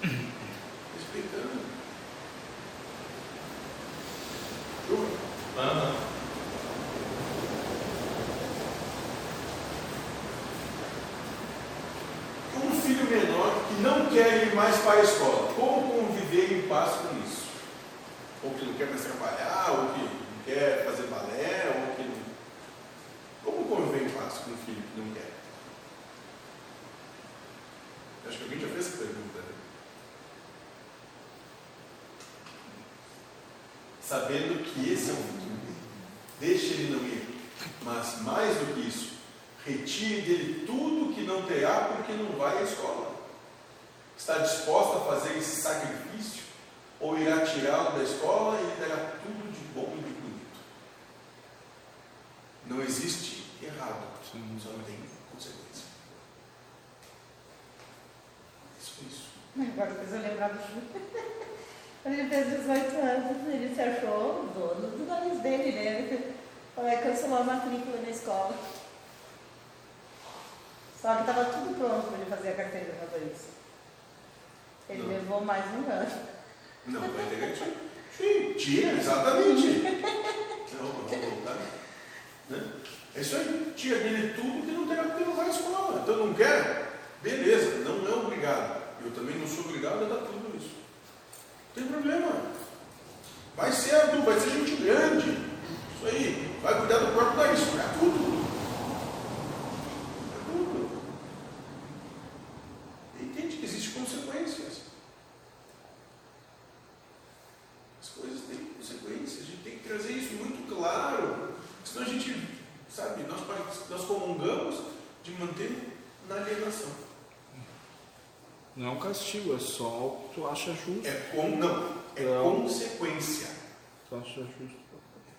Respeitando. Chuva. Aham. Um filho menor que não quer ir mais para a escola, como conviver em paz com isso? Ou que não quer mais trabalhar, ou que não quer fazer balé, ou que não. Como conviver em paz com um filho que não quer? Acho que alguém já fez essa pergunta, né? Sabendo que esse é o futuro. Deixe ele não ir. Mas mais do que isso, retire dele tudo que não terá porque não vai à escola. Está disposta a fazer esse sacrifício? Ou irá tirá-lo da escola e lhe dará tudo de bom e de bonito? Não existe errado, só tem consequência. Isso é isso. Agora fez eu lembrar do Ju. Quando ele fez 18 anos, ele se achou o dono do nariz dele, né? Aí cancelou a matrícula na escola. Só que estava tudo pronto para ele fazer a carteira de motorista. Ele Não. levou mais um ano. Não, vai ter que tira, exatamente. Não, vamos voltar. Né? É isso aí. Tira dele tudo que não porque não vai à escola. Então não quer? Beleza, não é obrigado. Eu também não sou obrigado a dar tudo isso. Não tem problema. Vai ser adulto, vai ser gente grande. Isso aí. Vai cuidar do próprio nariz. É tudo. É tudo. E entende que existem consequências. As coisas têm consequências, a gente tem que trazer isso muito claro. Senão a gente, sabe, nós, nós comungamos de manter na alienação. Não é um castigo, é só o que tu acha justo. É com, não, é Não. consequência. Tu acha justo.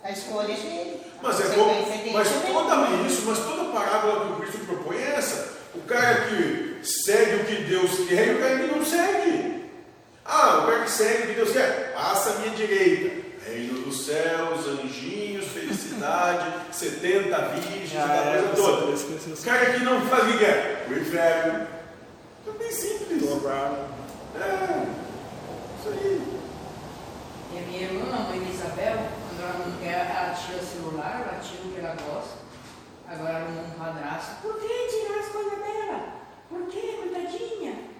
A escolha é dele. Mas, é como, dele mas toda isso, mas toda parábola que o Cristo propõe é essa. O cara que segue o que Deus quer e o cara que não segue. Ah, o cara que segue o que Deus quer, passa à minha direita. Reino dos céus, anjinhos, felicidade, <laughs> 70 virgens, Ah, é, toda. O cara que não faz o que quer, o inferno. É bem simples. Dobrado. É, isso aí. E a minha irmã, a Isabel, ela não quer, ela é tira o celular, ela tira o que ela gosta. Agora arrumou um padrasto. Por que tirar as coisas dela? Por que, coitadinha?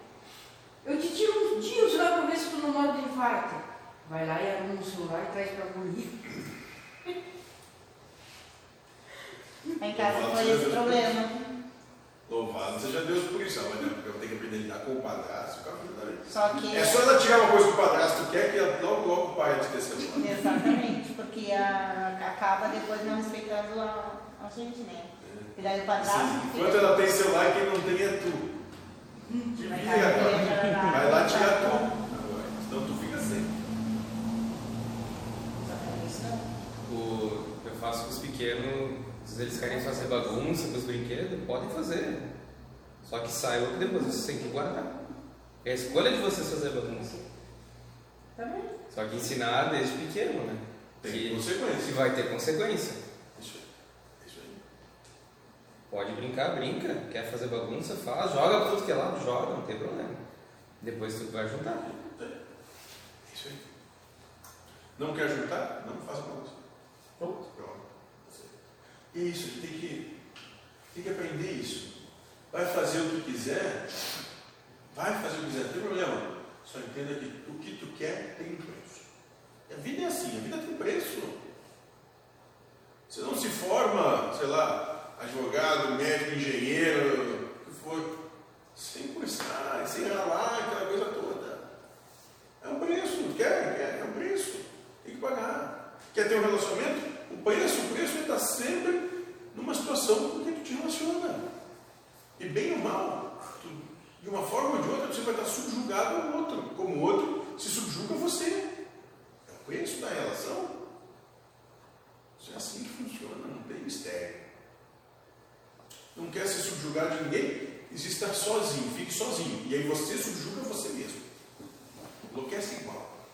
Eu te tiro um dia o celular para ver se tu não morre de infarto. Vai lá e arruma um celular e traz para a mulher. Em casa não é esse problema. Louvado seja Deus por isso. Ela vai ter- eu tenho que aprender a lidar com o padrasto, com a filha dela. Só que. É só ela tirar uma coisa que o padrasto quer que ela- logo, logo o pai celular. Exatamente, porque a, acaba depois não respeitando a, a gente, né? E daí o padrasto. Sim, Enquanto ela tem celular, quem não tem é tu. Te Vai vira igreja, vai lá. Tirar tudo. Agora, Senão tu fica sem. O, eu faço com os pequenos, se eles querem fazer bagunça com os brinquedos, podem fazer. Só que saiba que depois vocês têm que guardar. É a escolha de vocês fazer bagunça. Tá bem. Só que ensinar desde pequeno, né? Tem Que, consequência. que vai ter consequência. Isso aí. Isso aí. Pode brincar, brinca. Quer fazer bagunça, faz. Joga pra tudo que é lado, joga, não tem problema. Depois tu vai juntar. Isso aí. Não quer juntar? Não faça bagunça. Pronto. Isso, tem que, tem que aprender isso. Vai fazer o que quiser, vai fazer o que quiser, não tem problema. Só entenda que o que tu quer tem um preço. A vida é assim, a vida tem preço. Você não se forma, sei lá, advogado, médico, engenheiro, o que for, sem cursar, sem ralar, aquela coisa toda. É um preço, quer, quer, é um preço. Tem que pagar. Quer ter um relacionamento? Preço, o preço está sempre numa situação com que tu te relaciona. E bem ou mal, tu, de uma forma ou de outra, você vai estar subjugado ao outro, como o outro se subjuga a você. É o preço da relação. Isso é assim que funciona, não tem mistério. Não quer se subjugar de ninguém, exista sozinho, fique sozinho. E aí você subjuga você mesmo. Enlouquece igual.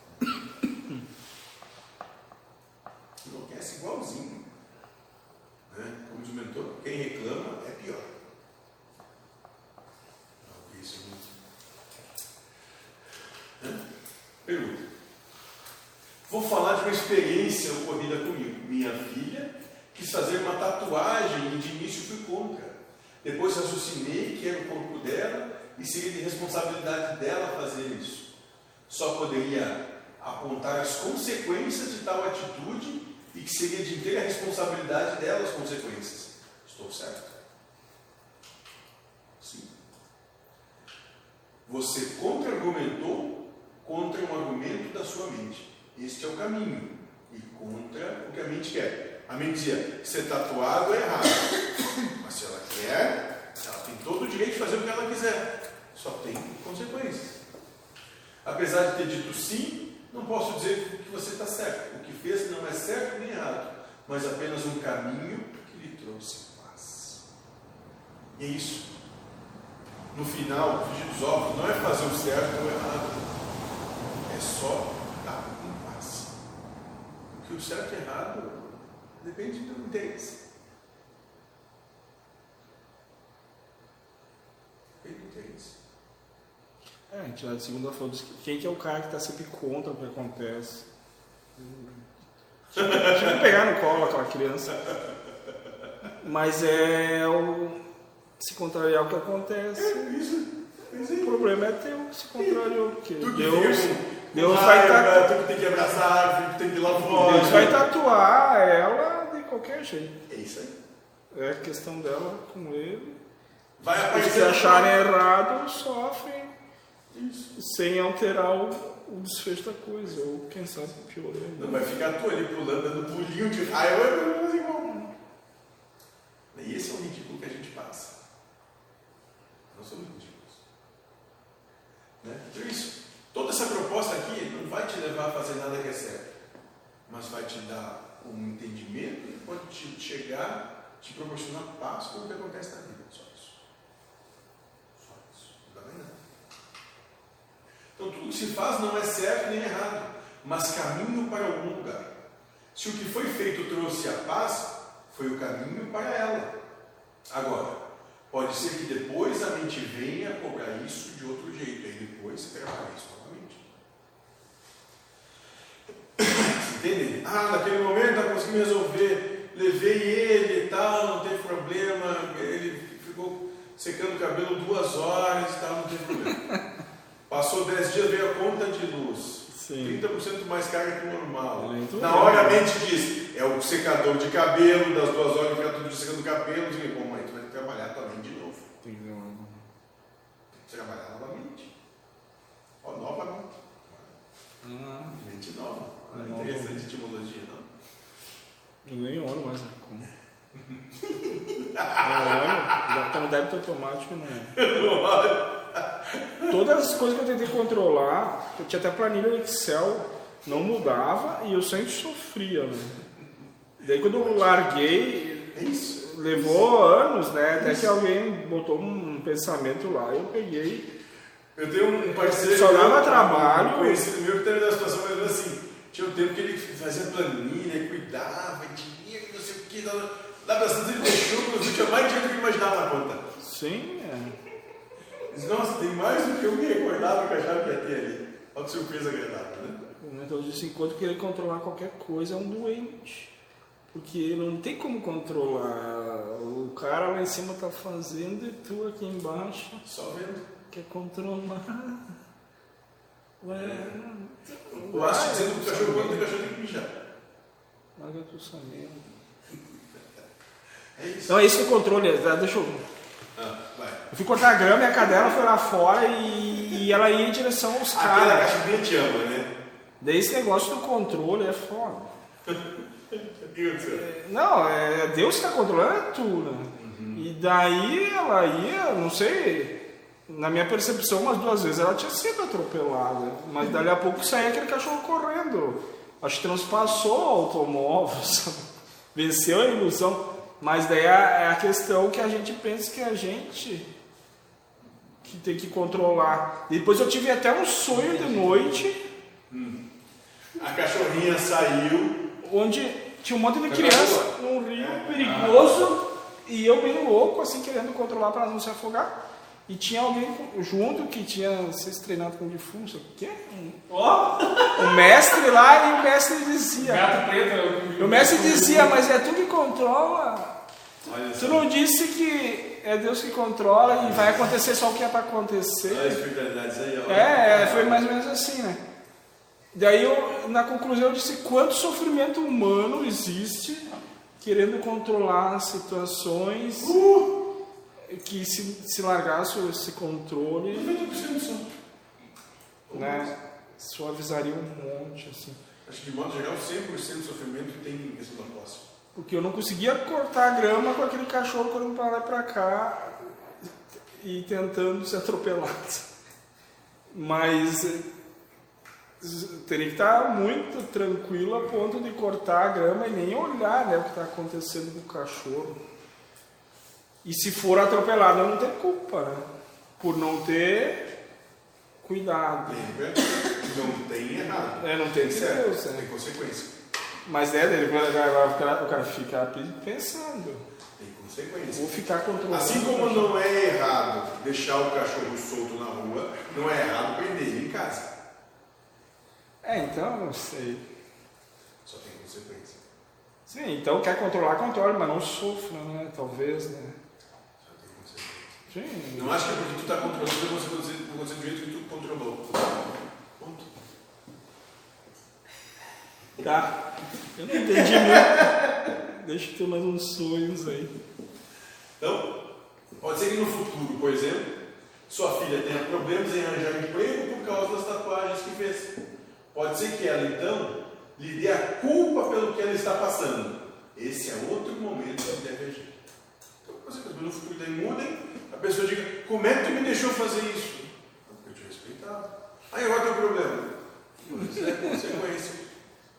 Enlouquece igualzinho. Né? Como diz o mentor, quem reclama é pior. Né? Pergunta. Vou falar de uma experiência ocorrida comigo. Minha filha quis fazer uma tatuagem e de início fui contra. Depois raciocinei que era o corpo dela e seria de responsabilidade dela fazer isso. Só poderia apontar as consequências de tal atitude e que seria de inteira responsabilidade dela as consequências. Estou certo? Sim. Você contra-argumentou contra um argumento da sua mente. Este é o caminho. E contra o que a mente quer. A mente dizia, ser tatuado é errado. <coughs> Mas se ela quer, ela tem todo o direito de fazer o que ela quiser. Só tem consequências. Apesar de ter dito sim, não posso dizer que você está certo. O que fez não é certo nem errado, mas apenas um caminho que lhe trouxe paz. E é isso. No final, o frigir dos ovos não é fazer o certo ou errado, é só estar em paz. Porque o certo e errado depende do interesse. Depende do interesse. É, a gente lá de segunda disso. Quem que é o cara que está sempre contra o que acontece? Tinha que pegar no colo aquela criança. Mas é o. Se contrariar o que acontece. Isso, isso O problema é teu que se contrariou. Porque Tu que Deus, com- Deus com vai tá- Tu que tem que abraçar tu tem que ir lá fora. Deus vai tatuar ela de qualquer jeito. É isso aí. É questão dela com ele. Vai aparecer. se acharem errado, sofrem sem alterar o, o desfecho da coisa. Ou quem sabe piorando. Não vai ficar tu ali pulando, dando pulinho de raiva, fazer igual. E esse é o ridículo que a gente passa. Nós somos ridículos. Né? Então isso. Toda essa proposta aqui não vai te levar a fazer nada que é certo, mas vai te dar um entendimento e pode te chegar, te proporcionar paz com o que acontece na vida. Só isso. Só isso. Não dá mais nada. Então tudo que se faz não é certo nem errado, mas caminho para algum lugar. Se o que foi feito trouxe a paz, foi o caminho para ela. Agora, pode ser que depois a mente venha cobrar isso de outro jeito, e depois trabalha isso novamente. <coughs> Entende? Ah, naquele momento eu consegui resolver, levei ele e tal, não teve problema, ele ficou secando o cabelo duas horas e tal, não teve problema. <laughs> Passou dez dias, veio a conta de luz. Sim. 30% mais carga que o normal. É muito Na hora a mente diz, é o secador de cabelo, das duas horas fica tudo secando o cabelo, digo, bom, mãe, tu vai trabalhar mente de novo. Tem que Trabalhar novamente. Ó, novamente. Ah, Mente nova. Olha, Nova. Interessante a etimologia, não? eu nem olho mais a conta. Não olho, já tá no débito automático, <laughs> não é. Todas as coisas que eu tentei controlar, eu tinha até planilha no Excel, não mudava e eu sempre sofria, né? Daí quando eu larguei, É isso. levou anos, né? Até que alguém botou um pensamento lá, eu peguei. Eu tenho um parceiro. Só dava trabalho. Um conhecido meu que teve uma situação menos assim. Tinha um tempo que ele fazia planilha, cuidava, tinha, não sei o que. Lá lá bastante ele deixou, mas eu tinha mais dinheiro do que imaginava na conta. Sim, é. Disse, Nossa, tem mais do que eu me recordava que eu achava que ia ter ali. Olha que surpresa agradável, né? O mentor disse, enquanto querer controlar qualquer coisa é um doente. Porque não tem como controlar. O cara lá em cima tá fazendo e tu aqui embaixo Só vendo. quer controlar. Ué, Eu acho que dizendo que o cachorro quando tem cachorro tem que mijar. larga tu essa merda. É isso. Então é isso que o controle é. Deixa eu. Eu fui cortar a grama e a cadela foi lá fora e, e ela ia em direção aos caras. cachorrinha te ama, né? Daí esse negócio do controle é foda. <laughs> Não, é Deus que está controlando é tu, né? E daí ela ia, não sei, na minha percepção, umas duas vezes ela tinha sido atropelada. Mas dali a pouco saía aquele cachorro correndo. Acho que transpassou o automóvel, <laughs> sabe? venceu a ilusão. Mas daí é é a questão que a gente pensa que a gente que tem que controlar. Depois eu tive até um sonho de noite A cachorrinha saiu. onde tinha um monte de criança num rio perigoso e eu bem louco, assim, querendo controlar para não se afogar. E tinha alguém junto que tinha sido treinado com defunto, sabe o quê? Ó, O mestre lá e o mestre dizia. gato preto. E o mestre dizia, mas é tu que controla. Olha Tu não disse que é Deus que controla e vai acontecer só o que é para Olha as acontecer. aí. É, é, foi mais ou menos assim, né? Daí eu, na conclusão eu disse quanto sofrimento humano existe querendo controlar situações que se, se largasse esse controle, 90% só. né, suavizaria um monte, assim. Acho que de modo geral, 100% do sofrimento tem questão da posse. Porque eu não conseguia cortar a grama com aquele cachorro correndo pra lá e pra cá e tentando ser atropelado. Mas eh, teria que estar muito tranquilo a ponto de cortar a grama e nem olhar né, o que está acontecendo com o cachorro. E se for atropelado, não tenho culpa, né? Por não ter cuidado. Não tem errado. É, não tem que ser Deus, Tem né? consequência. Mas é, o cara, o cara fica pensando. Tem consequência. Vou ficar controlando. Assim como não é errado deixar o cachorro solto na rua, não é errado prender ele em casa. É, então, não sei. Só tem consequência. Sim, então quer controlar, controle, mas não sofra, né? Talvez, né? Sim. Não acho que é porque tu está controlando que você vai acontecer do jeito que tu controlou. Ponto. Tá. Eu não entendi muito. Deixa eu ter mais uns sonhos aí. Então, pode ser que no futuro, por exemplo, sua filha tenha problemas em arranjar emprego por causa das tatuagens que fez. Pode ser que ela, então, lhe dê a culpa pelo que ela está passando. Esse é outro momento que deve agir. Então, pode ser que as coisas no futuro daí mudem, a pessoa diga, como é que tu me deixou fazer isso? Porque eu te respeitava. Aí agora tem um problema. Mas é consequência.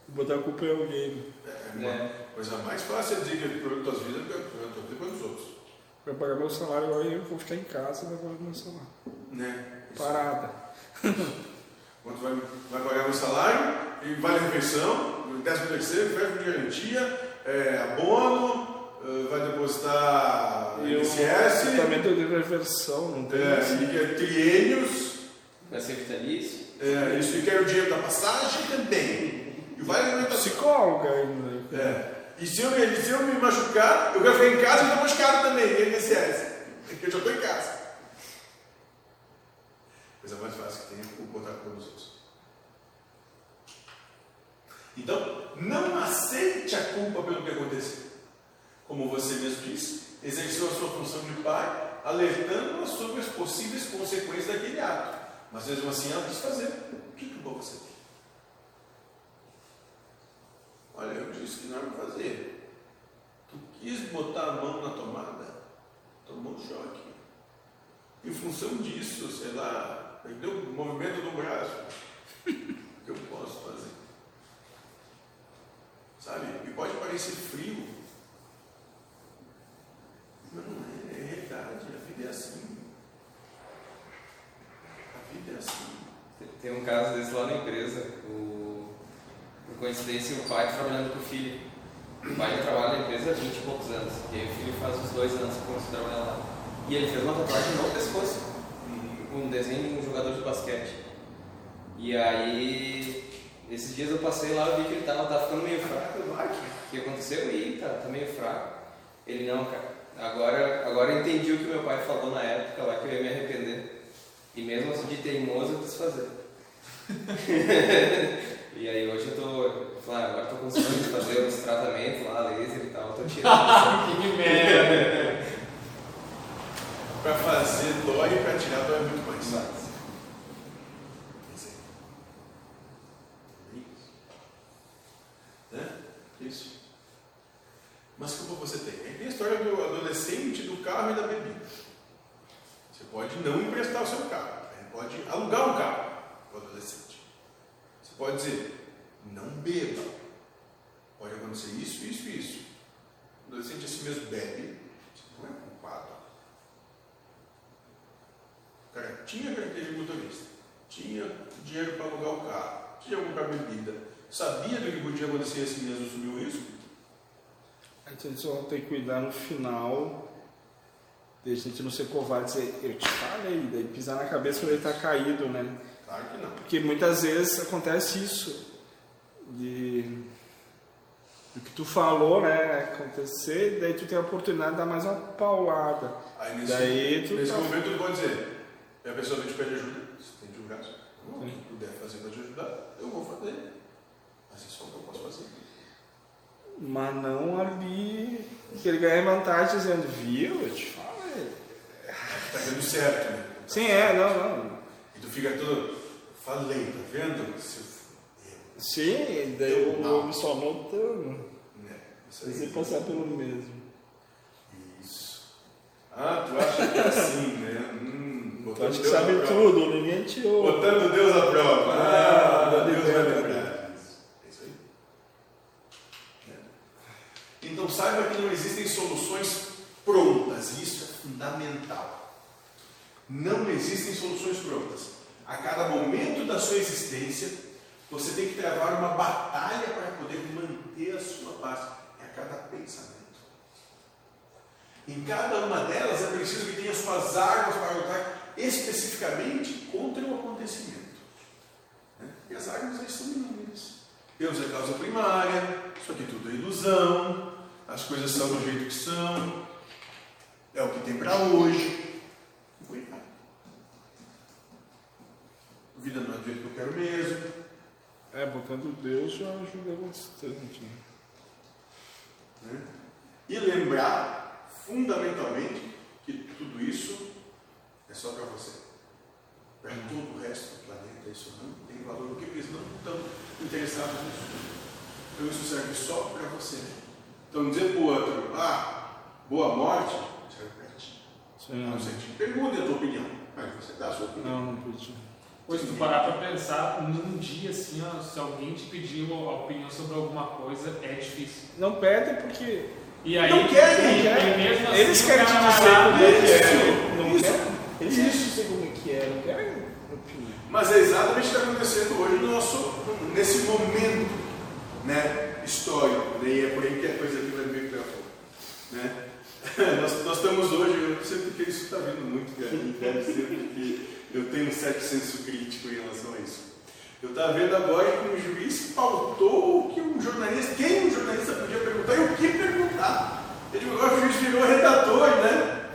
Botar a culpa em alguém. É uma coisa mais fácil é dizer que o problema das tuas vidas é o problema da tua vida com os outros. Vai pagar meu salário, agora eu vou ficar em casa e vai pagar meu salário. Né? Parada. <laughs> Quanto vai, vai pagar meu salário, e vale refeição, décimo terceiro, verbo de garantia, é, abono, vai depositar E o INSS, tratamento de reversão, não tem é, assim. e quer triênios, Vai ser vitalício? é, isso e quer o dinheiro da passagem também. E vale alimentação. Psicóloga ainda. É. E se eu, me, se eu me machucar, eu quero ficar em casa e estou machucado também, INSS. Porque eu já estou em casa. Coisa mais fácil que tem é botar a culpa nos outros. Então, não aceite a culpa pelo que aconteceu. Como você mesmo disse, exerceu a sua função de pai, alertando-a sobre as possíveis consequências daquele ato. Mas mesmo assim ela quis fazer. O que, que vou fazer? Olha, eu disse que não era fazer. Tu quis botar a mão na tomada, tomou um choque. Em função disso, sei lá, perdeu o movimento do braço. O que eu posso fazer? Sabe? E pode parecer frio. Mas não é, é realidade, a vida é assim. A vida é assim. Tem um caso desse lá na empresa. O, por coincidência, o pai trabalhando com o filho. O pai já trabalha na empresa há 20 e poucos anos. E aí o filho faz uns dois anos que começou a trabalhar lá. E ele fez uma tatuagem no pescoço. Um desenho de um jogador de basquete. E aí, esses dias eu passei lá e vi que ele tava, tava ficando meio fraco. O que, que aconteceu? E tá, tá meio fraco. Ele, não, cara. Agora, agora eu entendi o que meu pai falou na época lá, que eu ia me arrepender. E mesmo assim de teimoso eu quis fazer. <laughs> e aí hoje eu tô. Falei, ah, agora eu tô conseguindo fazer uns tratamentos lá, laser e tal, tô tirando. <laughs> que merda! Para fazer dói e para tirar dói muito mais. Mas, Né? Isso. Mas que culpa você tem? Aí tem a história do adolescente, do carro e da bebida. Você pode não emprestar o seu carro, pode alugar um carro para o adolescente. Você pode dizer, não beba. Pode acontecer isso, isso e isso. O adolescente assim mesmo bebe, você não é culpado. O cara tinha carteira de motorista, tinha dinheiro para alugar o carro, tinha comprar bebida, sabia do que podia acontecer assim mesmo, assumiu o risco. A gente só tem que cuidar no final de a gente não ser covarde e dizer, eu te falei, daí pisar na cabeça quando ele está caído, né? Claro que não. Porque muitas vezes acontece isso. De, do que tu falou, né? Acontecer, daí tu tem a oportunidade de dar mais uma paulada. Aí nesse, Daí tu nesse tá- momento tu pode dizer, e a pessoa vem te pedir ajuda, você tem um braço. Não, o que puder fazer para te ajudar, eu vou fazer. Mas isso é o que eu posso fazer. Mas não ali que ele ganha vantagem dizendo, viu? Eu te falei. Tá dando certo, né? Sim, é, não, não. E tu fica todo, falei, tá vendo? Se eu, Sim, daí eu, eu me só notando. né? Você aí. passar pelo mesmo. Isso. Ah, tu acha que é assim, né? Hum, Tu acha que Deus sabe tudo, ninguém te ouve. Botando Deus à prova. Ah, Ah, Deus vai Deus. lembrar. Isso. É isso aí. É. Então saiba que não existem soluções prontas. e Isso é fundamental. Não existem soluções prontas. A cada momento da sua existência, você tem que travar uma batalha para poder manter a sua paz. É a cada pensamento. Em cada uma delas é preciso que tenha suas armas para lutar especificamente contra o acontecimento. né? E as armas são inúmeras. Deus é causa primária, isso aqui tudo é ilusão, as coisas são do jeito que são, é o que tem para hoje. A vida não é do jeito que eu quero mesmo. É, botando Deus já ajuda bastante. Né? né? E lembrar, fundamentalmente, que tudo isso é só para você. Para todo o resto do planeta, isso não tem valor, porque eles não estão interessados nisso. Então isso serve só para você. Então dizer para o outro, ah, boa morte, para ti. Sim. Não sei, te pergunte a tua opinião, mas você dá a sua opinião. Não, não podia. Pois tu parar pra pensar, num dia assim, ó, se alguém te pedir a opinião sobre alguma coisa, é difícil. Não pede porque E aí, Não querem, mesmo assim, eles querem te dizer como é que isso, é. Não isso, querem? Eles querem te dizer como é que é, não querem opinião. Mas é exatamente o que está acontecendo hoje no nosso, nesse momento né, histórico. Daí é por aí que a coisa aqui vai meio para fora. Né? <laughs> nós, nós estamos hoje, eu não sei porque isso está vindo muito, cara, deve ser porque eu tenho um certo senso crítico em relação a isso. Eu estava vendo agora que um juiz pautou o que um jornalista, quem um jornalista podia perguntar e o que perguntar. Eu digo, agora o juiz virou redator, né?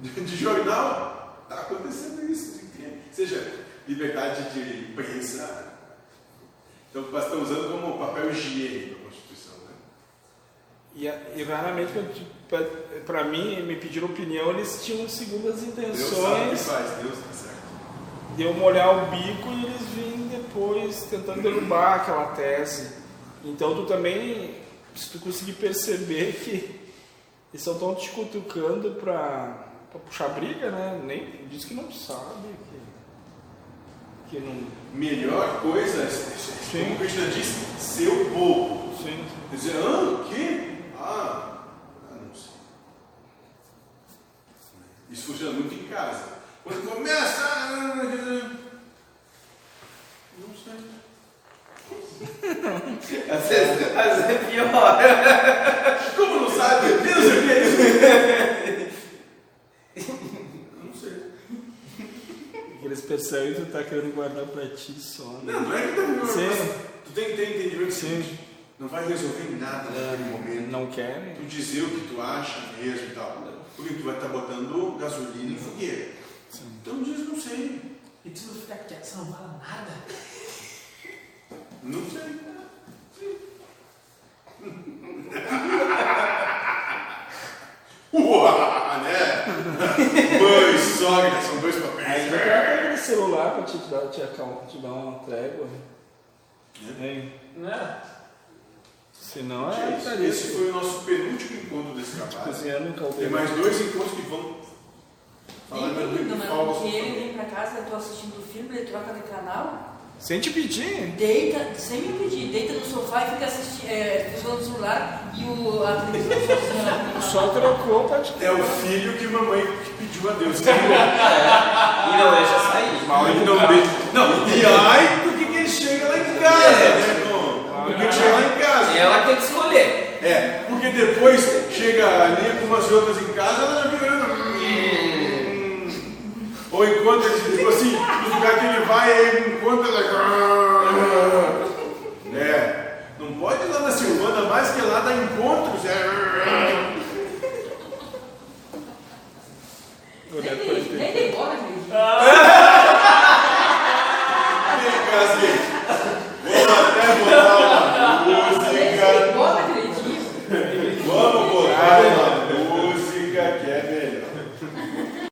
De, de jornal. Está acontecendo isso. entende? Seja liberdade de imprensa. Então estão usando como papel higiênico a Constituição, né? E, e raramente, pe- pra mim, me pediram opinião, eles tinham segundas Deus sabe o que intenções faz, Deus tá certo. de eu molhar o bico e eles vêm depois tentando derrubar aquela tese. Então tu também, se tu conseguir perceber que eles estão te cutucando pra puxar briga, né? Nem diz que não sabe, que, que não. Melhor coisa, é, Sim. como Krishna disse, ser o bobo. Sim, Quer dizer, ah, o quê? Ah, ah, não sei. Isso funciona muito em casa. Quando começa. ah, Não sei. <laughs> Às vezes, às vezes é pior. Como não sabe? Que é <laughs> isso. Não sei. que eles percebem que tu tá querendo guardar pra ti só. Né? Não, não é que tá Sim. Tu tem que ter entendimento Sim. Não vai resolver nada naquele momento. Não querem. Tu dizer o que tu acha mesmo e tal. Porque tu vai estar botando gasolina em fogueira. Então diz, não sei. E tu não fica quieto, você não fala nada. Não sei. <laughs> Uau, né? Mãe sogra são dois papéis. Ainda tem aquele celular pra te dar, te, acalmar, te dar uma trégua. Hein? Né? Senão é Gente, estaria Esse foi o nosso penúltimo encontro desse trabalho. cozinhando em Tem mais dois encontros que vão falar muito mas falso. porque ele vem pra casa, eu tô assistindo o filme, ele troca de canal, Sem te pedir. deita, sem me pedir, deita no sofá e fica assistindo, é, usando o celular e o, a televisão sozinha Só trocou pra te É o filho que mamãe que pediu a Deus. <laughs> E não deixa sair. Mal ele não deixa. Não, e ai, por que ele chega lá em casa, né, irmão? Por que ele chega lá em casa? E ela tem que escolher. É, porque depois chega ali com umas outras em casa, ela já fica olhando. Ou enquanto ele, tipo assim, no lugar que ele vai, ele encontra ela. Né? Não pode ir lá na Silvana mais que lá dá encontros. É... Vem embora bola, gente. Vem Vou até botar o